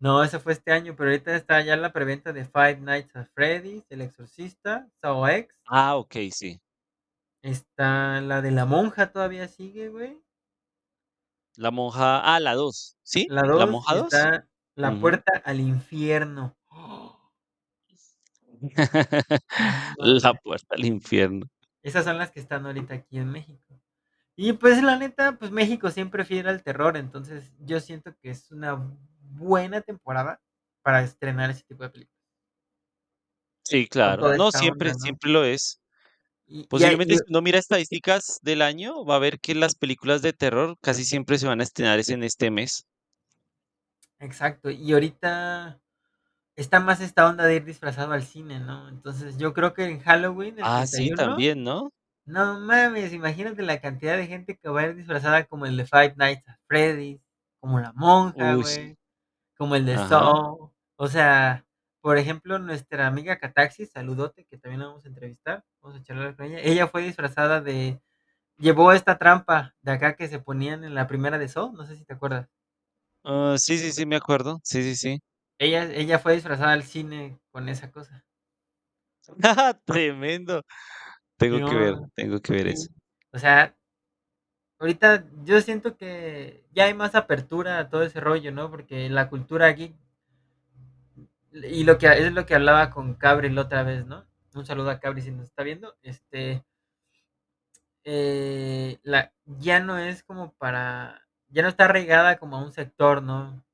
S1: No, ese fue este año, pero ahorita está ya la preventa de Five Nights at Freddy's, El Exorcista, Saw X.
S2: Ah, okey, sí.
S1: Está la de la monja, todavía sigue, güey.
S2: La monja ah, la 2, ¿sí?
S1: La
S2: ¿La
S1: 2
S2: monja
S1: y
S2: 2?
S1: está La
S2: Ujú.
S1: puerta al infierno. No [gasps]
S2: La puerta al infierno.
S1: Esas son las que están ahorita aquí en México. Y, pues, la neta, pues, México siempre fiel al terror, entonces, yo siento que es una buena temporada para estrenar ese tipo de películas.
S2: Sí, claro. No, siempre
S1: onda, ¿no?
S2: siempre lo es.
S1: Y y hay
S2: Posiblemente,
S1: y
S2: si uno mira estadísticas del año, va a ver que las películas de terror casi siempre se van a estrenar es en este mes.
S1: Exacto, y ahorita está más esta onda de ir disfrazado al cine, ¿no? Entonces, yo creo que en Halloween, el
S2: Ah, sí, también, ¿no?
S1: no mames, imagínate la cantidad de gente que va a ir disfrazada como el de Five Nights at Freddy's, como la monja, güey, como el de
S2: Ajá.
S1: Saw. O sea, por ejemplo, nuestra amiga Cataxis, saludote, que también la vamos a entrevistar, vamos a charlar con ella. Ella fue disfrazada de llevó esta trampa de acá que se ponían en la primera de Saw, no sé si te acuerdas.
S2: Ah, sí, sí, sí, me acuerdo. Sí, sí, sí.
S1: Ella ella fue disfrazada al cine con esa cosa. [laughs]
S2: Tremendo. Tengo que ver,
S1: no,
S2: tengo que ver eso.
S1: O sea ahorita yo siento que ya hay más apertura a todo ese rollo, ¿no? Porque la cultura geek y lo que es lo que hablaba con Cabri la otra vez, ¿no? Un saludo a Cabri si nos está viendo, este eh, la ya no es como para ya no está arraigada como a un sector, ¿no?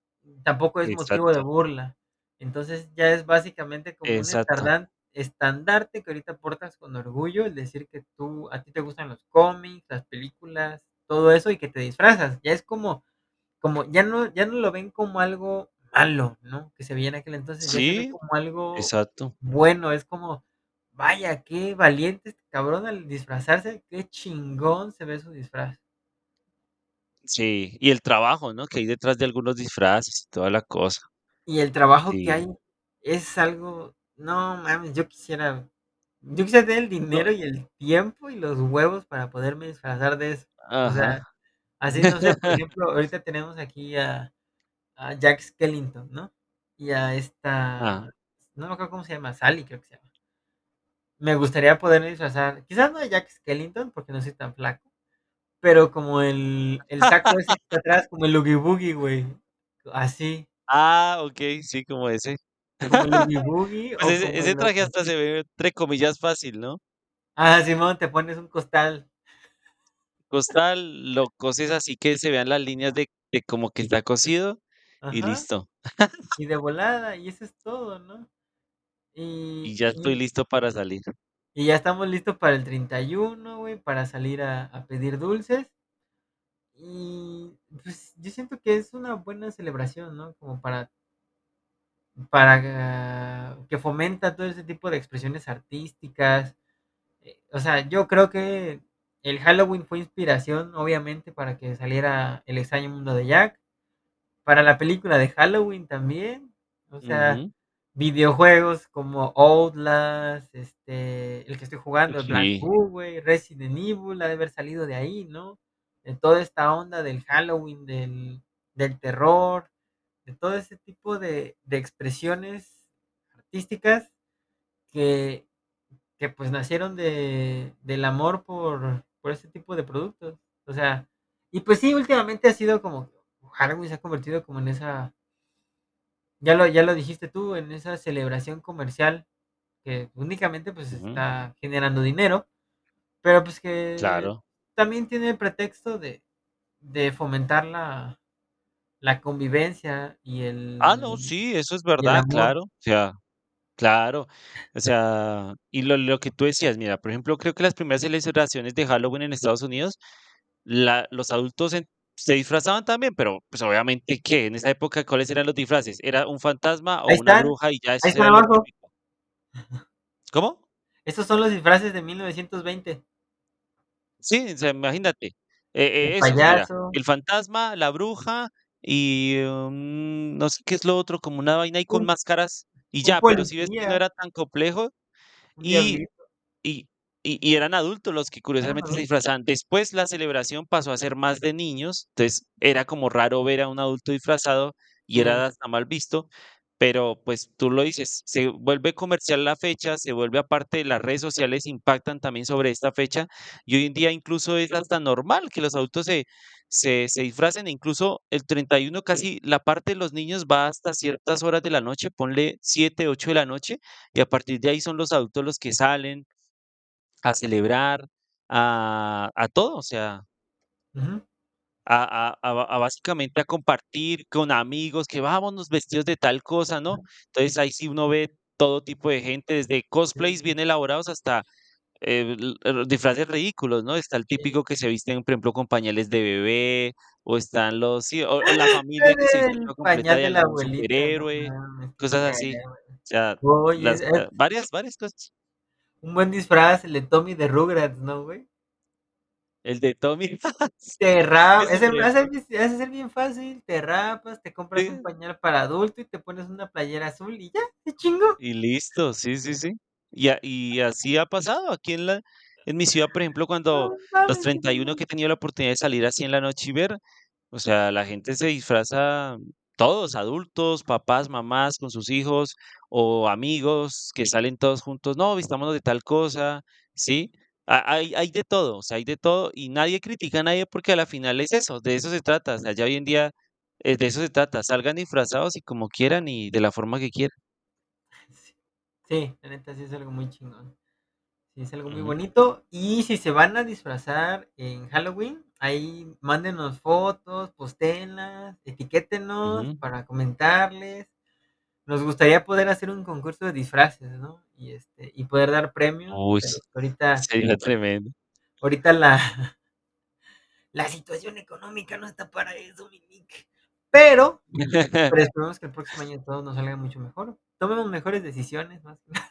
S1: Tampoco es motivo de burla. Entonces, ya es básicamente como un
S2: Exacto.
S1: estardan estandarte que ahorita portas con orgullo, el decir que tú a ti te gustan los cómics, las películas, todo eso, y que te disfrazas. Ya es como como ya no ya no lo ven como algo malo, ¿no? Que se veía en aquel entonces, ya se ve
S2: Sí,
S1: como algo
S2: exacto.
S1: bueno, es como, vaya, qué valiente este cabrón al disfrazarse, qué chingón se ve su disfraz.
S2: Sí, y el trabajo, ¿no? Que hay detrás de algunos disfraces y toda la cosa.
S1: Y el trabajo que hay es algo, no mames, yo quisiera yo quisiera tener el
S2: No
S1: dinero y el tiempo y los huevos para poderme disfrazar de eso. O sea,
S2: Ajá.
S1: así, no sé, por [laughs] ejemplo, ahorita tenemos aquí a a Jack Skellington, ¿no? Y a
S2: Ah.
S1: esta, no me acuerdo cómo se llama, Sally, creo que se llama. Me gustaría poderme disfrazar, quizás no de Jack Skellington, porque no soy tan flaco, pero como el el saco ese que está atrás, como el Oogie Boogie, güey, así.
S2: Ah, okey, sí, como ese.
S1: Como el Oogie [laughs] Boogie
S2: Pues
S1: o
S2: ese
S1: como
S2: ese
S1: el
S2: traje
S1: otro.
S2: hasta se ve, entre comillas, fácil, ¿no?
S1: Ah, simón, te pones un costal.
S2: Costal, lo coses así que se vean las líneas de de como que está cosido y listo.
S1: Y de volada, y eso es todo, ¿no? Y
S2: Y ya estoy
S1: y
S2: listo para salir.
S1: y ya estamos listos para el 31, güey, para salir a a pedir dulces. Y, pues, yo siento que es una buena celebración, ¿no? Como para para que fomenta todo ese tipo de expresiones artísticas. Eh, o sea, yo creo que el Halloween fue inspiración, obviamente, para que saliera El extraño mundo de Jack, para la película de Halloween también, o sea, videojuegos como Outlast, este, el que estoy jugando, Black
S2: Sí.
S1: Boo, güey, Resident Evil, ha de haber salido de ahí, ¿no? De toda esta onda del Halloween, del del terror, de todo ese tipo de de expresiones artísticas que que, pues, nacieron de del amor por por ese tipo de productos. O sea, y pues sí, últimamente ha sido como Halloween se ha convertido como en esa ya lo ya lo dijiste tú, en esa celebración comercial que únicamente, pues, está generando dinero, pero, pues, que
S2: Claro.
S1: también tiene el pretexto de de fomentar la la convivencia y
S2: Ah, no,
S1: el
S2: sí, eso es
S1: el
S2: verdad, claro. O sea, claro. O sea, y lo lo que tú decías, mira, por ejemplo, creo que las primeras celebraciones de Halloween en Estados Unidos, la los adultos en se disfrazaban también, pero, pues, obviamente, ¿qué? En esa época, ¿cuáles eran los disfraces? ¿Era un fantasma o
S1: Ahí
S2: una
S1: están,
S2: bruja? Y ya
S1: ahí
S2: eso
S1: están
S2: era lo
S1: abajo.
S2: típico. ¿Cómo?
S1: Esos son los disfraces de 1920.
S2: Sí, o sea, imagínate, e
S1: El
S2: e esos, mira,
S1: payaso.
S2: el fantasma, la bruja y, mm, no sé qué es lo otro, como una vaina ahí con máscaras y ya, pero si ves que no era tan complejo y y y y eran adultos los que curiosamente se disfrazaban. Después la celebración pasó a ser más de niños, entonces era como raro ver a un adulto disfrazado y era hasta mal visto, pero, pues, tú lo dices, se vuelve comercial la fecha, se vuelve aparte, las redes sociales impactan también sobre esta fecha, y hoy en día incluso es hasta normal que los adultos se se se disfracen, e incluso el 31 casi la parte de los niños va hasta ciertas horas de la noche, ponle 7, 8 de la noche, y a partir de ahí son los adultos los que salen a celebrar, a a todo, o sea a a a ba a básicamente a compartir con amigos, que vámonos vestidos de tal cosa, ¿no? Entonces, ahí sí uno ve todo tipo de gente, desde cosplays bien elaborados hasta, eh, disfraces ridículos, ¿no? Está el típico que se visten, por ejemplo, con pañales de bebé, o están los sí, o la [laughs] familia que se viste
S1: El
S2: toda completa de algún
S1: no
S2: superhéroe,
S1: qué
S2: cosas así. O sea,
S1: Oye,
S2: las
S1: es es
S2: ah, varias varias cosas.
S1: Un buen disfraz, el de Tommy de Rugrats, ¿no, güey?
S2: El de Tommy, [laughs]
S1: Te ra
S2: ese,
S1: hace
S2: ejemplo.
S1: bien fácil, te rapas, te compras un pañal para adulto y te pones una playera azul y ya, se chingó.
S2: Y listo, sí, sí, sí. Y a y así ha pasado aquí en la en mi ciudad, por ejemplo, cuando
S1: No
S2: los
S1: mames, qué
S2: 31 que he tenido la oportunidad de salir así en la noche y ver, o sea, la gente se disfraza, todos, adultos, papás, mamás con sus hijos o amigos que salen todos juntos, no, vistámonos de tal cosa, ¿sí? Ha hay hay de todo, o sea, hay de todo y nadie critica a nadie porque a la final es eso, de eso se trata, o sea, ya hoy en día, eh, de eso se trata, salgan disfrazados y como quieran y de la forma que quieran.
S1: Sí. La neta sí es algo muy chingón. Sí, es algo muy bonito. Y si se van a disfrazar en Halloween, ahí mándenos fotos, postéenlas, etiquétenos para comentarles. Nos gustaría poder hacer un concurso de disfraces, ¿no? Y este, y poder dar premios,
S2: Uy,
S1: pero ahorita,
S2: sería tremendo.
S1: ahorita la, [laughs] la situación económica no está para eso, mi Nick. Pero, pero [laughs] esperemos que el próximo año todo nos salga mucho mejor. Tomemos mejores decisiones, más que nada.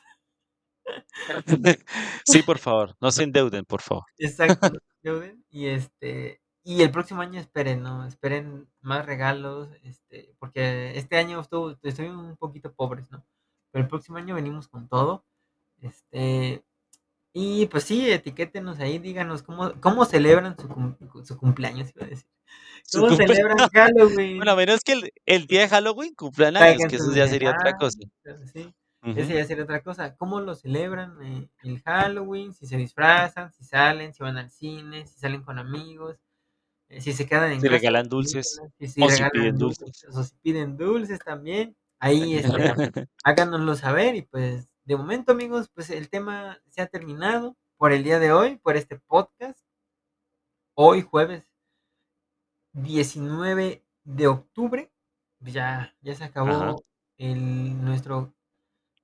S1: [laughs]
S2: Sí, por favor, no se endeuden, por favor.
S1: Exacto, no [laughs] se endeuden, y este, y el próximo año esperen, ¿no? Esperen más regalos, este, porque este año estuvo, estuvimos un poquito pobres, ¿no? Pero el próximo año venimos con todo. Este, y pues sí, etiquétenos ahí, díganos cómo, cómo celebran su, su cumpleaños, iba a decir. ¿Cómo
S2: cumple
S1: celebran
S2: bueno,
S1: Halloween?
S2: a menos que el el día de Halloween cumplan años, que eso ya sería otra cosa.
S1: Sí. Ese ya sería otra cosa. ¿Cómo lo celebran eh, el Halloween? Si se disfrazan, si salen, si van al cine, si salen con amigos, eh, si se quedan en
S2: Si
S1: casa,
S2: regalan dulces,
S1: si, si
S2: o si piden
S1: regalan dulces,
S2: dulces.
S1: o si piden dulces también. Ahí este, [laughs] háganoslo saber y pues de momento amigos, pues el tema se ha terminado por el día de hoy, por este podcast. Hoy jueves 19 de octubre, ya, ya se
S2: Ajá.
S1: acabó el, nuestro,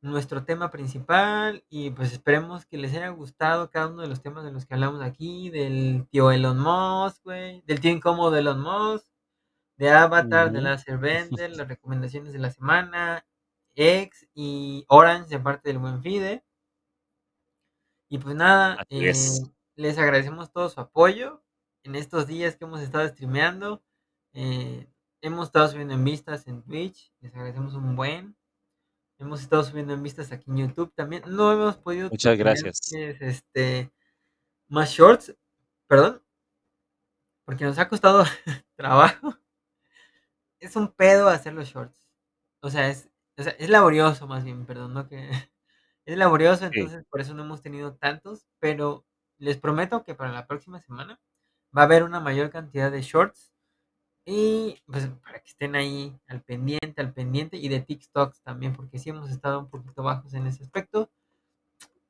S1: nuestro tema principal y pues esperemos que les haya gustado cada uno de los temas de los que hablamos aquí, del tío Elon Musk, güey, del tío incómodo de Elon Musk, de Avatar, de
S2: Ujú.
S1: Láser Bender, [laughs] las recomendaciones de la semana, X y Orange de parte del Buen Fide. Y pues nada, eh, les agradecemos todo su apoyo en estos días que hemos estado streameando. eh, hemos estado subiendo en vistas en Twitch, les agradecemos un buen. Hemos estado subiendo en vistas aquí en YouTube también. No hemos podido
S2: Muchas gracias.
S1: este, más shorts, perdón, porque nos ha costado [laughs] trabajo. Es un pedo hacer los shorts. O sea, es, o sea, es laborioso más bien, perdón, no que [laughs] es laborioso,
S2: Sí.
S1: entonces por eso no hemos tenido tantos, pero les prometo que para la próxima semana va a haber una mayor cantidad de shorts y pues para que estén ahí al pendiente, al pendiente y de TikToks también, porque sí hemos estado un poquito bajos en ese aspecto.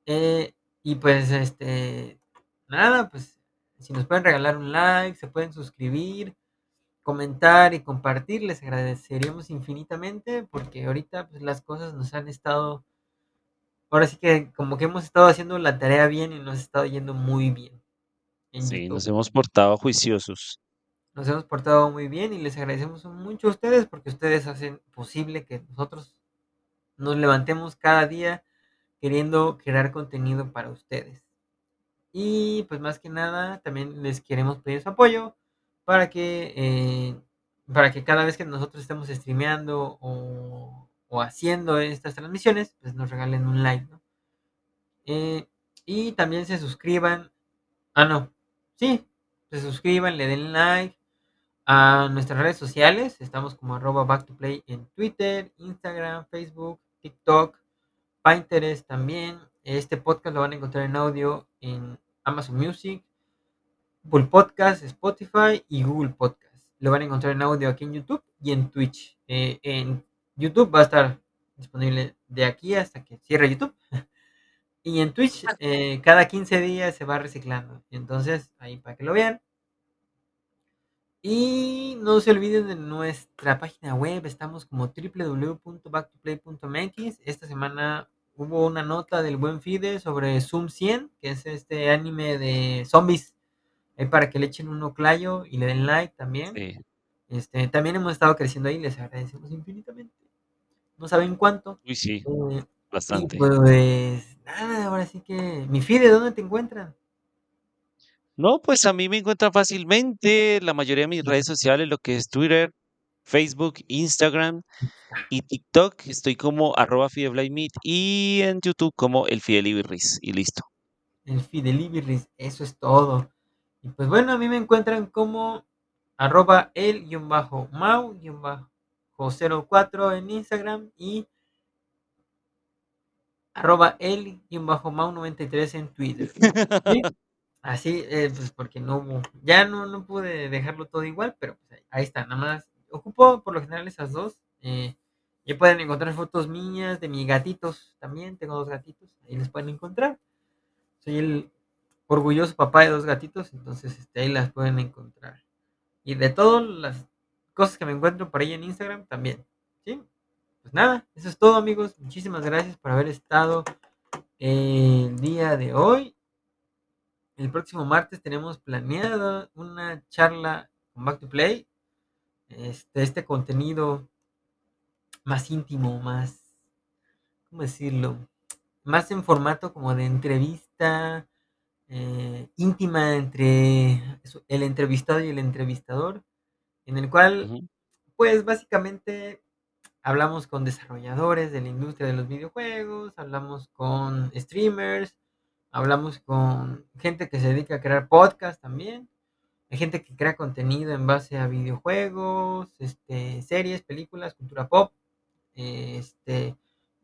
S1: Eh, y pues este, nada, pues si nos pueden regalar un like, se pueden suscribir, comentar y compartir, les agradeceríamos infinitamente porque ahorita pues las cosas nos han estado, ahora sí que como que hemos estado haciendo la tarea bien y nos ha estado yendo muy bien en
S2: Sí,
S1: YouTube.
S2: nos hemos portado juiciosos.
S1: Nos hemos portado muy bien y les agradecemos mucho a ustedes porque ustedes hacen posible que nosotros nos levantemos cada día queriendo crear contenido para ustedes. Y pues más que nada también les queremos pedir su apoyo para que, eh, para que cada vez que nosotros estemos streameando o, o haciendo estas transmisiones, pues nos regalen un like, ¿no? Eh, y también se suscriban. Ah, no. Sí, se suscriban, le den like a nuestras redes sociales. Estamos como arroba back to play en Twitter, Instagram, Facebook, TikTok, Pinterest también. Este podcast lo van a encontrar en audio en Amazon Music, Google Podcast, Spotify y Google Podcast. Lo van a encontrar en audio aquí en YouTube y en Twitch. Eh, en YouTube va a estar disponible de aquí hasta que cierre YouTube. [laughs] Y en Twitch eh, cada 15 días se va reciclando. Entonces, ahí para que lo vean. Y no se olviden de nuestra página web. Estamos como www.backtoplay.mx. Esta semana hubo una nota del buen Fide sobre Zoom 100, que es este anime de zombies. Ahí para que le echen un oclayo y le den like también.
S2: Sí.
S1: Este, también hemos estado creciendo ahí, les agradecemos infinitamente. No saben cuánto.
S2: Uy, sí,
S1: Eh, y
S2: bastante.
S1: pues nada, ahora sí que. Mi Fide, ¿dónde te encuentran?
S2: No, pues a mí me encuentran fácilmente la mayoría de mis redes sociales, lo que es Twitter, Facebook, Instagram y TikTok. Estoy como arroba y en YouTube como el Fidelibirris y listo.
S1: El Fidelibiris, eso es todo. Y pues bueno, a mí me encuentran como arroba el-mau-04 en Instagram y arroba el-mau93 en Twitter. [laughs] ¿Sí? Así, eh, pues porque no hubo, ya no, no pude dejarlo todo igual, pero pues ahí, ahí está, nada más. Ocupo por lo general esas dos. Eh, y pueden encontrar fotos mías de mis gatitos también, tengo dos gatitos, ahí les pueden encontrar. Soy el orgulloso papá de dos gatitos, entonces este, ahí las pueden encontrar. Y de todas las cosas que me encuentro por ahí en Instagram también. Pues nada, eso es todo amigos. Muchísimas gracias por haber estado el día de hoy. El próximo martes tenemos planeado una charla con Back to Play. Este, este contenido más íntimo, más, ¿cómo decirlo? Más en formato como de entrevista eh, íntima entre el entrevistado y el entrevistador, en el cual, pues básicamente hablamos con desarrolladores de la industria de los videojuegos, hablamos con streamers, hablamos con gente que se dedica a crear podcast también. Hay gente que crea contenido en base a videojuegos, este, series, películas, cultura pop, este,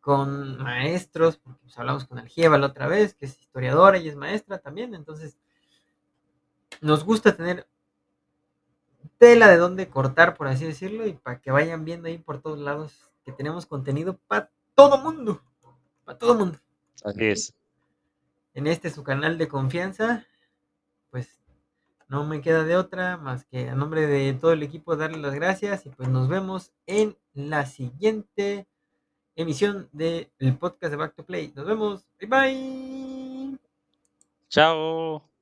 S1: con maestros, porque pues, hablamos con Algieva la otra vez, que es historiadora y es maestra también, entonces nos gusta tener tela de dónde cortar, por así decirlo, y para que vayan viendo ahí por todos lados que tenemos contenido para todo mundo, para todo mundo.
S2: Así es.
S1: En este su canal de confianza, pues no me queda de otra más que a nombre de todo el equipo darle las gracias y pues nos vemos en la siguiente emisión del podcast de Back to Play. Nos vemos. Bye bye.
S2: Chao.